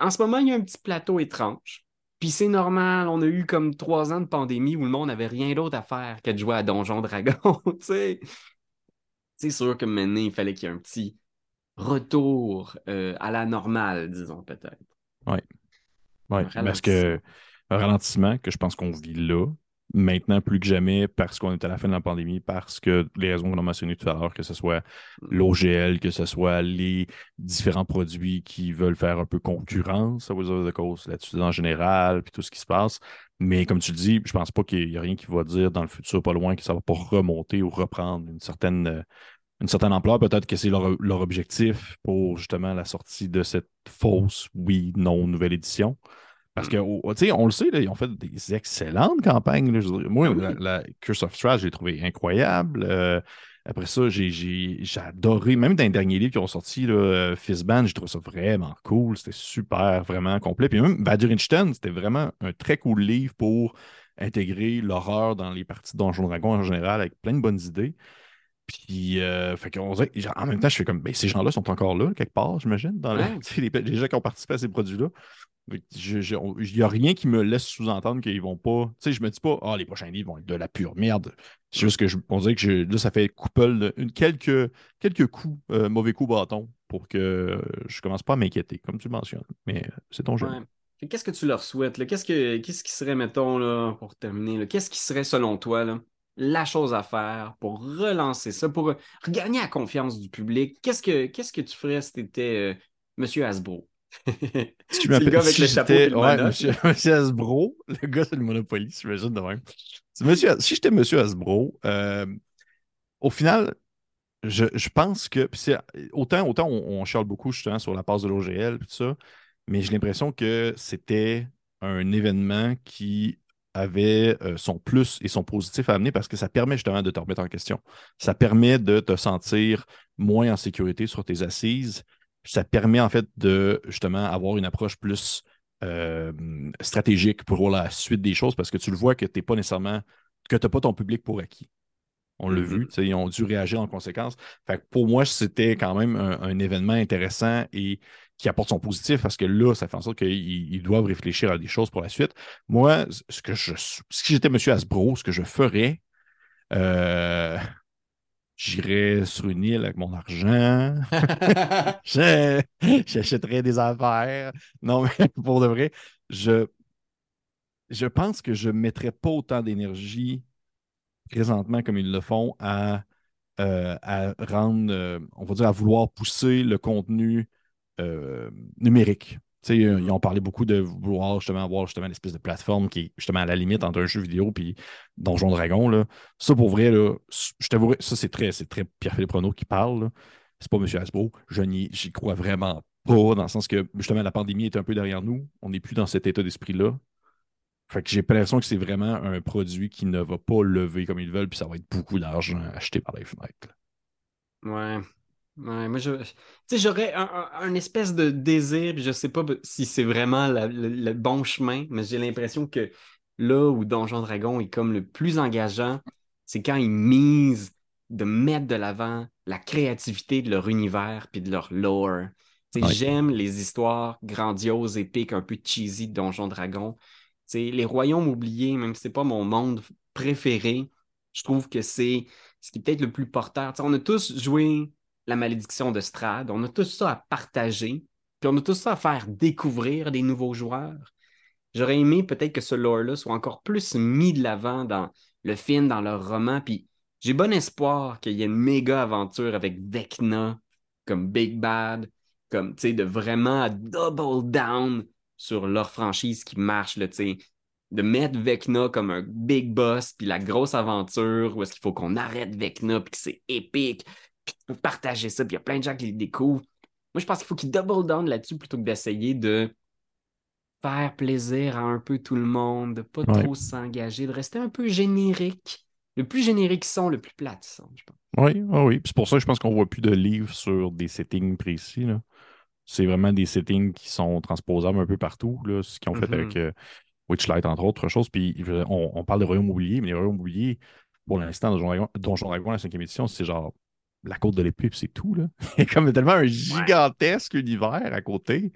en ce moment, il y a un petit plateau étrange. Puis c'est normal, on a eu comme trois ans de pandémie où le monde n'avait rien d'autre à faire que de jouer à Donjon Dragon, C'est sûr que maintenant, il fallait qu'il y ait un petit retour euh, à la normale, disons peut-être. Oui. Oui, parce que un ralentissement que je pense qu'on vit là, maintenant plus que jamais parce qu'on est à la fin de la pandémie, parce que les raisons qu'on a mentionnées tout à l'heure, que ce soit l'OGL, que ce soit les différents produits qui veulent faire un peu concurrence à Wizards of the Coast là-dessus en général, puis tout ce qui se passe. Mais comme tu le dis, je pense pas qu'il y a rien qui va dire dans le futur pas loin que ça va pas remonter ou reprendre une certaine une certaine ampleur. Peut-être que c'est leur, objectif pour justement la sortie de cette fausse, oui, non, nouvelle édition. Parce que, tu sais, on le sait, ils ont fait des excellentes campagnes. moi, ah la, Curse of Strahd, j'ai trouvé incroyable. Euh, après ça, j'ai adoré, même dans les derniers livres qui ont sorti, là, Fizzband, j'ai trouvé ça vraiment cool. C'était super, vraiment complet. Puis même Badgerinchten, c'était vraiment un très cool livre pour intégrer l'horreur dans les parties de Donjon Dragon en général avec plein de bonnes idées. Puis, euh, fait en même temps, je fais comme, ben, ces gens-là sont encore là, quelque part, j'imagine, dans les, les, gens qui ont participé à ces produits-là. Il n'y a rien qui me laisse sous-entendre qu'ils vont pas. Tu sais, je me dis pas, ah, les prochains livres vont être de la pure merde. C'est juste que je, on dirait que là, ça fait couple une, quelques, quelques coups, euh, mauvais coups bâton, pour que je commence pas à m'inquiéter, comme tu le mentionnes. Mais euh, c'est ton jeu. Qu'est-ce que tu leur souhaites? Qu'est-ce, que, qu'est-ce qui serait, mettons, pour terminer, qu'est-ce qui serait, selon toi, la chose à faire pour relancer ça, pour regagner la confiance du public? Qu'est-ce que, qu'est-ce que tu ferais si tu étais euh, Monsieur Hasbro? c'est le gars avec le chapeau et le ouais, monsieur, monsieur, Hasbro. Le gars, c'est le Monopoly, j'imagine de même. Monsieur, si j'étais Monsieur Hasbro, euh, au final, je, je pense que. Autant, autant on, on charle beaucoup justement sur la passe de l'OGL tout ça, mais j'ai l'impression que c'était un événement qui avait euh, son plus et son positif à amener parce que ça permet justement de te remettre en question. Ça permet de te sentir moins en sécurité sur tes assises ça permet en fait de justement avoir une approche plus euh, stratégique pour la suite des choses parce que tu le vois que tu n'es pas nécessairement, que tu n'as pas ton public pour acquis. On l'a vu, mm-hmm. ils ont dû réagir en conséquence. Fait pour moi, c'était quand même un, événement intéressant et qui apporte son positif parce que là, ça fait en sorte qu'ils doivent réfléchir à des choses pour la suite. Moi, ce que je, si j'étais M. Hasbro, ce que je ferais, euh, J'irais sur une île avec mon argent. J'achèterais des affaires. Non, mais pour de vrai, je, je pense que je ne mettrais pas autant d'énergie présentement comme ils le font à, euh, à rendre, euh, on va dire, à vouloir pousser le contenu euh, numérique. Euh, ils ont parlé beaucoup de vouloir justement avoir justement l'espèce de plateforme qui est justement à la limite entre un jeu vidéo et Donjon Dragon. Là. Ça, pour vrai, là, je t'avouerais, ça, c'est très, c'est très Pierre-Philippe Renaud qui parle. c'est pas M. Hasbro. Je n'y j'y crois vraiment pas, dans le sens que justement la pandémie est un peu derrière nous. On n'est plus dans cet état d'esprit-là. Fait j'ai l'impression que c'est vraiment un produit qui ne va pas lever comme ils veulent, puis ça va être beaucoup d'argent acheté par les fenêtres. Ouais. Ouais, moi, je, tu sais, j'aurais un, espèce de désir, puis je sais pas si c'est vraiment le, bon chemin, mais j'ai l'impression que là où Donjon Dragon est comme le plus engageant, c'est quand ils misent de mettre de l'avant la créativité de leur univers puis de leur lore. J'aime les histoires grandioses, épiques, un peu cheesy de Donjon Dragon. les royaumes oubliés, même si c'est pas mon monde préféré, je trouve que c'est ce qui est peut-être le plus porteur. on a tous joué La malédiction de Strad, on a tous ça à partager, puis on a tous ça à faire découvrir des nouveaux joueurs. J'aurais aimé peut-être que ce lore-là soit encore plus mis de l'avant dans le film, dans leur roman, puis j'ai bon espoir qu'il y ait une méga aventure avec Vecna comme Big Bad, comme, tu sais, de vraiment double down sur leur franchise qui marche, tu sais. De mettre Vecna comme un big boss, puis la grosse aventure où est-ce qu'il faut qu'on arrête Vecna, puis que c'est épique, partager ça, puis il y a plein de gens qui le découvrent. Moi, je pense qu'il faut qu'ils double down là-dessus plutôt que d'essayer de faire plaisir à un peu tout le monde, de pas trop s'engager, de rester un peu générique. Le plus générique sont, le plus plat sont, je pense. Oui, oui. C'est pour ça que je pense qu'on voit plus de livres sur des settings précis. C'est vraiment des settings qui sont transposables un peu partout. Là, ce qu'ils ont fait avec mm-hmm. euh, Witchlight, entre autres choses. Puis on, parle de royaume oublié, mais les royaumes oubliés, pour l'instant, Donjon Dragon, la cinquième édition, c'est genre la côte de l'épée, c'est tout. Là. Il y a comme tellement un gigantesque univers à côté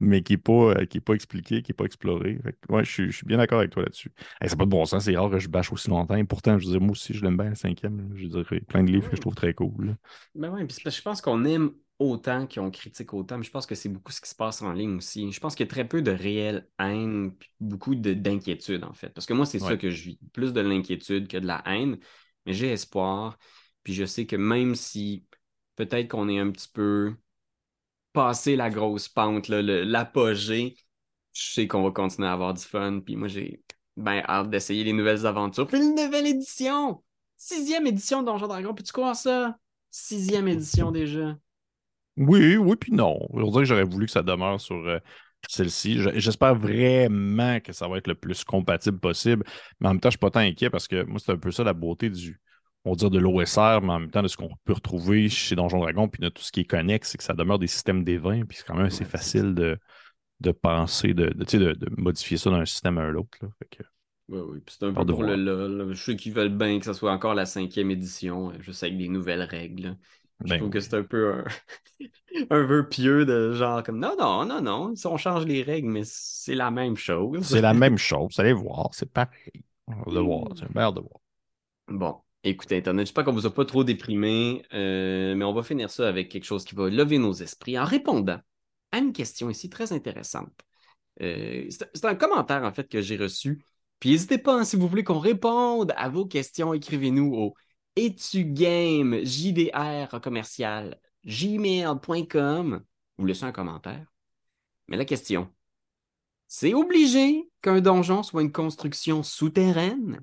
mais qui n'est pas, euh, pas expliqué, qui n'est pas exploré. ouais, je, suis bien d'accord avec toi là-dessus. c'est pas de bon sens, c'est rare que je bâche aussi longtemps. Et pourtant, je veux dire, moi aussi, je l'aime bien, le cinquième. Je dirais plein de livres que je trouve très cool. Ben ouais, puis je pense qu'on aime autant qu'on critique autant, mais je pense que c'est beaucoup ce qui se passe en ligne aussi. Je pense qu'il y a très peu de réelle haine, puis beaucoup d'inquiétude, en fait. Parce que moi, c'est ça que je vis. Plus de l'inquiétude que de la haine, mais j'ai espoir. Puis je sais que même si peut-être qu'on est un petit peu passer la grosse pente, l'apogée, je sais qu'on va continuer à avoir du fun. Puis moi, j'ai ben hâte d'essayer les nouvelles aventures. Puis une nouvelle édition! Sixième édition de Donjon Dragon. Puis tu crois ça? Sixième édition déjà. Oui, oui, puis non. Aujourd'hui, j'aurais voulu que ça demeure sur euh, celle-ci. J'espère vraiment que ça va être le plus compatible possible. Mais en même temps, je ne suis pas tant inquiet parce que moi, c'est un peu ça la beauté du, on va dire de l'OSR, mais en même temps de ce qu'on peut retrouver chez Donjon Dragon, puis de tout ce qui est connexe, c'est que ça demeure des systèmes d'évin, puis c'est quand même assez facile de, de penser, de, de, de, modifier ça d'un système à l'autre. Oui, oui, puis c'est un peu pour le LOL. Je sais qu'ils veulent bien que ce soit encore la cinquième édition, je sais avec des nouvelles règles. Je ben trouve que c'est un peu un... un vœu pieux de genre comme non, non, non, non, on change les règles, mais c'est la même chose. c'est la même chose, vous allez voir, c'est pareil. On va voir, c'est un de voir. Bon, Écoutez, Internet, j'espère qu'on ne vous a pas trop déprimé, euh, mais on va finir ça avec quelque chose qui va lever nos esprits en répondant à une question ici très intéressante. Euh, c'est un commentaire, en fait, que j'ai reçu. Puis n'hésitez pas, hein, si vous voulez qu'on réponde à vos questions, écrivez-nous au etugame, ou laissez un commentaire. Mais la question, c'est obligé qu'un donjon soit une construction souterraine?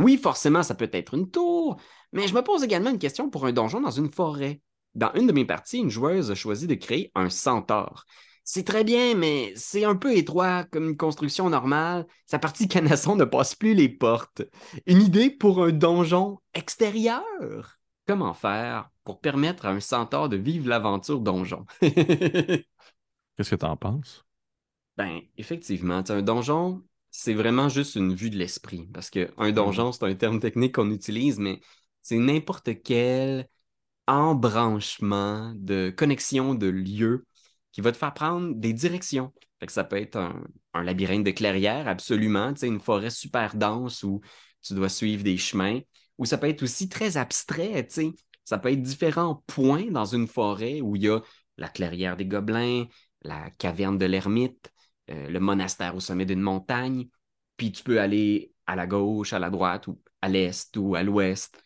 Oui, forcément, ça peut être une tour, mais je me pose également une question pour un donjon dans une forêt. Dans une de mes parties, une joueuse a choisi de créer un centaure. C'est très bien, mais c'est un peu étroit comme une construction normale. Sa partie canasson ne passe plus les portes. Une idée pour un donjon extérieur? Comment faire pour permettre à un centaure de vivre l'aventure donjon? Qu'est-ce que tu en penses? Ben, effectivement, un donjon, c'est vraiment juste une vue de l'esprit. Parce qu'un mm. donjon, c'est un terme technique qu'on utilise, mais c'est n'importe quel embranchement de connexion de lieux qui va te faire prendre des directions. que ça peut être un, labyrinthe de clairière, absolument, une forêt super dense où tu dois suivre des chemins. Ou ça peut être aussi très abstrait, ça peut être différents points dans une forêt où il y a la clairière des gobelins, la caverne de l'ermite, euh, le monastère au sommet d'une montagne, puis tu peux aller à la gauche, à la droite, ou à l'est, ou à l'ouest.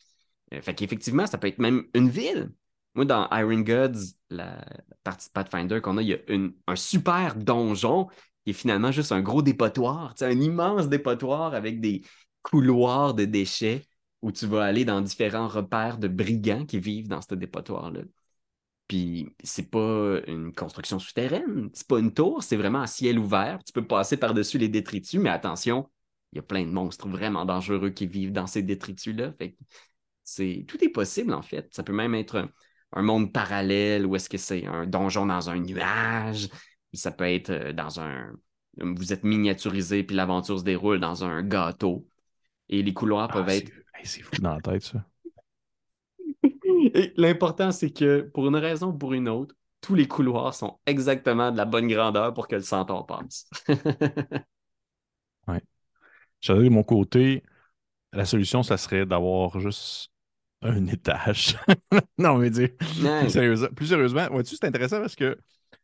Euh, fait qu'effectivement, ça peut être même une ville. Moi, dans Iron Gods, la partie de Pathfinder qu'on a, il y a un super donjon qui est finalement juste un gros dépotoir, un immense dépotoir avec des couloirs de déchets où tu vas aller dans différents repères de brigands qui vivent dans ce dépotoir-là. Puis c'est pas une construction souterraine, c'est pas une tour, c'est vraiment un ciel ouvert. Tu peux passer par-dessus les détritus, mais attention, il y a plein de monstres vraiment dangereux qui vivent dans ces détritus-là. Fait c'est tout est possible en fait. Ça peut même être un, monde parallèle ou est-ce que c'est un donjon dans un nuage. Ça peut être euh, dans un. Vous êtes miniaturisé puis l'aventure se déroule dans un gâteau. Et les couloirs peuvent Ah, être C'est fou dans la tête, ça. Et L'important, c'est que pour une raison ou pour une autre, tous les couloirs sont exactement de la bonne grandeur pour que le centaure passe. Je dirais de mon côté, la solution, ça serait d'avoir juste un étage. non, mais dire, Ouais. plus, sérieusement, plus sérieusement, vois-tu, c'est intéressant parce que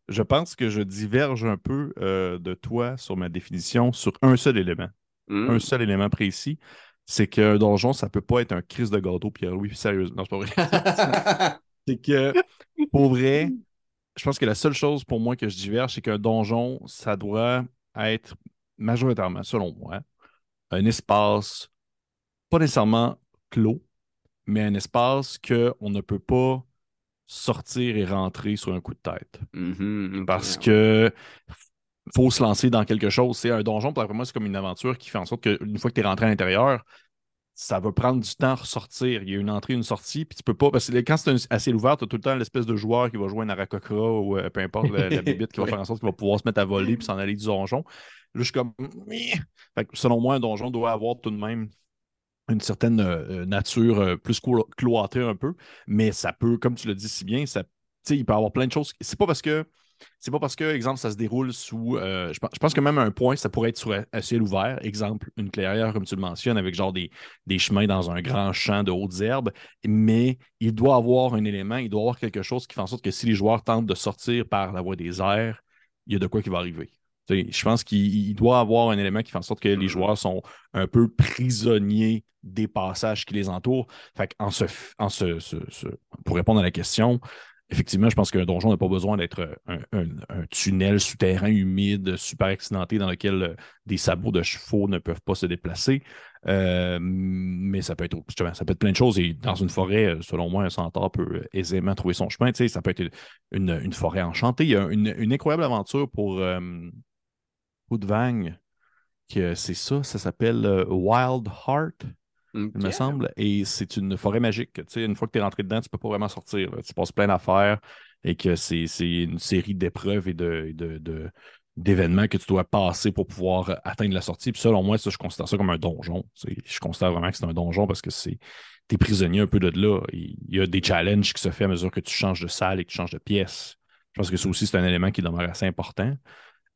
je pense que je diverge un peu euh, de toi sur ma définition sur un seul élément. Hmm. Un seul élément précis, c'est qu'un donjon, ça peut pas être un crise de gâteau, Pierre-Louis, sérieusement. Non, c'est pas vrai. c'est que, pour vrai, je pense que la seule chose pour moi que je diverge, c'est qu'un donjon, ça doit être majoritairement, selon moi, un espace pas nécessairement clos, mais un espace qu'on ne peut pas sortir et rentrer sur un coup de tête. Mhm, ok. Parce que faut se lancer dans quelque chose. C'est un donjon, pour moi, c'est comme une aventure qui fait en sorte qu'une fois que tu es rentré à l'intérieur, ça va prendre du temps à ressortir. Il y a une entrée, une sortie, puis tu peux pas. Parce que quand c'est un assez ouvert, tu as tout le temps l'espèce de joueur qui va jouer un Arakokra ou euh, peu importe la, la bébite qui va faire en sorte qu'il va pouvoir se mettre à voler puis s'en aller du donjon. Là, je suis comme. Fait que selon moi, un donjon doit avoir tout de même une certaine euh, nature euh, plus clo- cloîtrée un peu, mais ça peut, comme tu le dis si bien, ça, il peut y avoir plein de choses. C'est pas parce que, c'est pas parce que, exemple, ça se déroule sous, euh, je, pense, je pense que même à un point, ça pourrait être sur un, un ciel ouvert, exemple, une clairière, comme tu le mentionnes, avec genre des, des chemins dans un grand champ de hautes herbes, mais il doit avoir un élément, il doit avoir quelque chose qui fait en sorte que si les joueurs tentent de sortir par la voie des airs, il y a de quoi qui va arriver. Je pense qu'il il doit avoir un élément qui fait en sorte que les Mhm. joueurs sont un peu prisonniers des passages qui les entourent. Fait en se, en se, se- se- pour répondre à la question, effectivement, je pense qu'un donjon n'a pas besoin d'être un, un- un tunnel souterrain humide, super accidenté, dans lequel euh, des sabots de chevaux ne peuvent pas se déplacer. Euh, mais ça peut être ça peut être plein de choses. Et dans une forêt, euh, selon moi, un centaure peut aisément trouver son chemin. Ça peut être une, forêt enchantée. Il y a une, incroyable aventure pour euh, Woodvang, que c'est ça, ça s'appelle Wild Heart Il me semble. Et c'est une forêt magique. Tu sais, une fois que tu es rentré dedans, tu peux pas vraiment sortir. Tu passes plein d'affaires et que c'est une série d'épreuves et de, de- d'événements que tu dois passer pour pouvoir atteindre la sortie. Puis selon moi, ça, je considère ça comme un donjon. Je considère vraiment que c'est un donjon parce que c'est t'es prisonnier un peu de là. Il y a des challenges qui se font à mesure que tu changes de salle et que tu changes de pièce. Je pense que ça aussi, c'est un élément qui demeure assez important.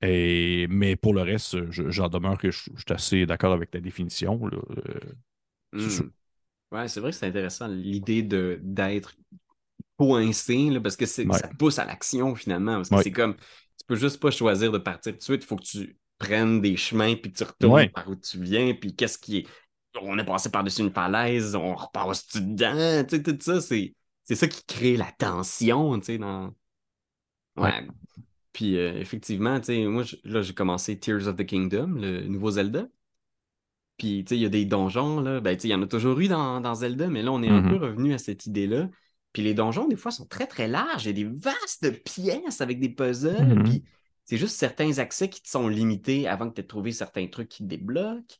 Et, mais pour le reste, je- j'en demeure que je, suis assez d'accord avec ta définition. là. Hmm. Ouais, c'est vrai que c'est intéressant l'idée de d'être coincé, là, parce que Ouais. ça te pousse à l'action finalement. Parce que Ouais. c'est comme, tu peux juste pas choisir de partir tout de suite, il faut que tu prennes des chemins, puis tu retournes Ouais. par où tu viens, puis qu'est-ce qui est. On est passé par-dessus une falaise, on repasse dedans, tu sais, tout ça, c'est c'est ça qui crée la tension, tu sais, dans. Ouais. Puis euh, effectivement, tu sais, moi, je- là, j'ai commencé Tears of the Kingdom, le nouveau Zelda. Puis, tu sais, il y a des donjons, là. Ben, tu sais, il y en a toujours eu dans, dans Zelda, mais là, on est un peu revenu à cette idée-là. Puis les donjons, des fois, sont très, très larges. Il y a des vastes pièces avec des puzzles. Mhm. Puis c'est juste certains accès qui te sont limités avant que tu aies trouvé certains trucs qui te débloquent.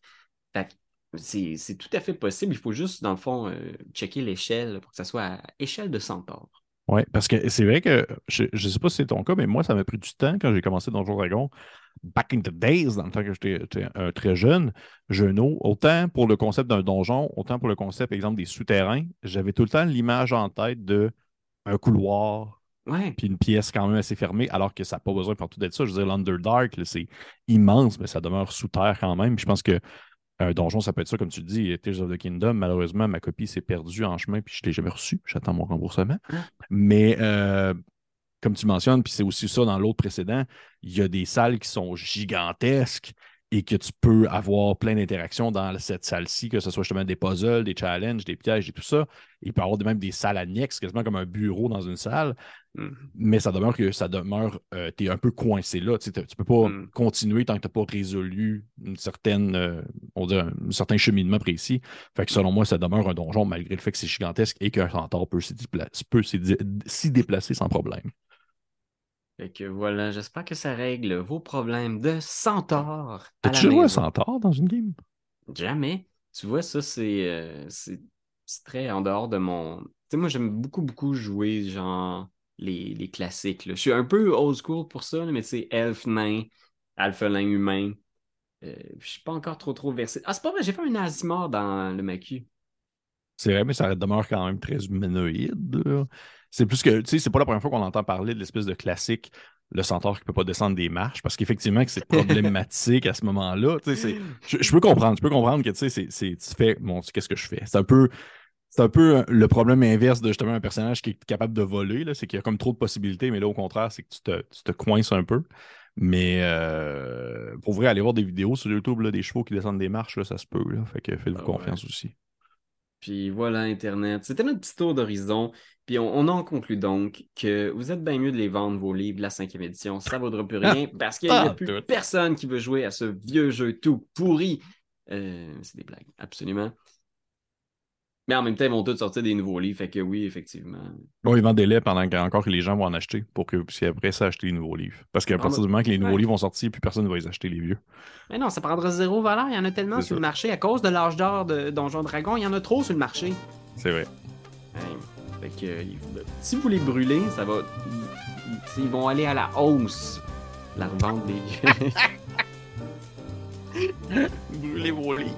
C'est tout à fait possible. Il faut juste, dans le fond, euh, checker l'échelle pour que ça soit à échelle de centaure. Oui, parce que c'est vrai que je ne sais pas si c'est ton cas, mais moi, ça m'a pris du temps quand j'ai commencé Donjon Dragon. Back in the days, dans le temps que j'étais euh, très jeune, jeuneau, autant pour le concept d'un donjon, autant pour le concept, exemple, des souterrains, j'avais tout le temps l'image en tête de un couloir, puis une pièce quand même assez fermée, alors que ça n'a pas besoin partout d'être ça. Je veux dire, l'Underdark, c'est immense, mais ça demeure sous terre quand même. Puis je pense que un donjon, ça peut être ça, comme tu le dis, Tears of the Kingdom. Malheureusement, ma copie s'est perdue en chemin, puis je ne l'ai jamais reçue. J'attends mon remboursement. Ah. Mais euh, comme tu mentionnes, puis c'est aussi ça dans l'autre précédent, il y a des salles qui sont gigantesques et que tu peux avoir plein d'interactions dans cette salle-ci, que ce soit justement des puzzles, des challenges, des pièges et tout ça. Il peut y avoir même des salles annexes, quasiment comme un bureau dans une salle. Mm. Mais ça demeure que ça demeure, euh, tu es un peu coincé là. Tu ne peux pas Mm. continuer tant que tu n'as pas résolu une certaine, euh, on dirait un, certain cheminement précis. Fait que selon moi, ça demeure un donjon malgré le fait que c'est gigantesque et qu'un centaure peut s'y dépla- déplacer sans problème. Fait que voilà, j'espère que ça règle vos problèmes de centaure. T'as-tu joué maison. centaure dans une game? Jamais. Tu vois, ça, c'est euh, c'est c'est très en dehors de mon. Tu sais, moi, j'aime beaucoup, beaucoup jouer, genre, les, les classiques. là. Je suis un peu old school pour ça, mais sais, elfe, nain, alphelin humain. Euh, je suis pas encore trop, trop versé. Ah, c'est pas vrai, j'ai fait un Asimar dans le maquis. C'est vrai, mais ça demeure quand même très humanoïde. C'est plus que, tu sais, c'est pas la première fois qu'on entend parler de l'espèce de classique, le centaure qui peut pas descendre des marches, parce qu'effectivement, que c'est problématique à ce moment-là. Tu sais, c'est- je, peux comprendre, je peux comprendre que, tu sais, c'est, c'est- tu fais, tu sais, qu'est-ce que je fais? C'est un peu, c'est un peu euh, le problème inverse de justement un personnage qui est capable de voler, c'est qu'il y a comme trop de possibilités, mais là, au contraire, c'est que tu te, tu te coinces un peu. Mais euh, pour vrai, aller voir des vidéos sur YouTube, là, des chevaux qui descendent des marches, là, ça se peut. Là, fait que faites-vous Ah ouais. confiance aussi. Puis voilà, Internet. C'était notre petit tour d'horizon. Puis on, on en conclut donc que vous êtes bien mieux de les vendre, vos livres, la cinquième édition. Ça vaudra plus rien parce qu'il n'y a plus personne qui veut jouer à ce vieux jeu tout pourri. Euh, c'est des blagues, absolument. Mais en même temps, ils vont tous sortir des nouveaux livres. Fait que oui, effectivement. Bon, ils vendent des laits pendant que, encore que les gens vont en acheter pour que vous puissiez après ça acheter les nouveaux livres. Parce qu'à Ah, partir du moment que les nouveaux ouais. livres vont sortir, plus personne ne va les acheter, les vieux. Mais non, ça prendra zéro valeur. Il y en a tellement sur le marché. À cause de l'âge d'or de Donjon Dragon, il y en a trop sur le marché. C'est vrai. Ouais. Fait que, euh, si vous les brûlez, ça va. ils- Ils vont aller à la hausse. La revente des. Brûlez vos livres.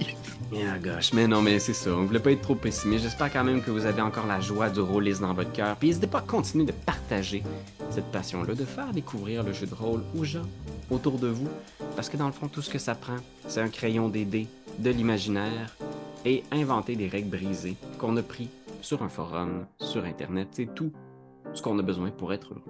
Ah gosh, mais non, mais c'est ça. On voulait pas être trop pessimiste. J'espère quand même que vous avez encore la joie du rôlisme dans votre cœur. Puis n'hésitez pas à continuer de partager cette passion-là, de faire découvrir le jeu de rôle aux gens autour de vous. Parce que dans le fond, tout ce que ça prend, c'est un crayon des dés, de l'imaginaire et inventer des règles brisées qu'on a pris sur un forum, sur Internet. C'est tout ce qu'on a besoin pour être heureux.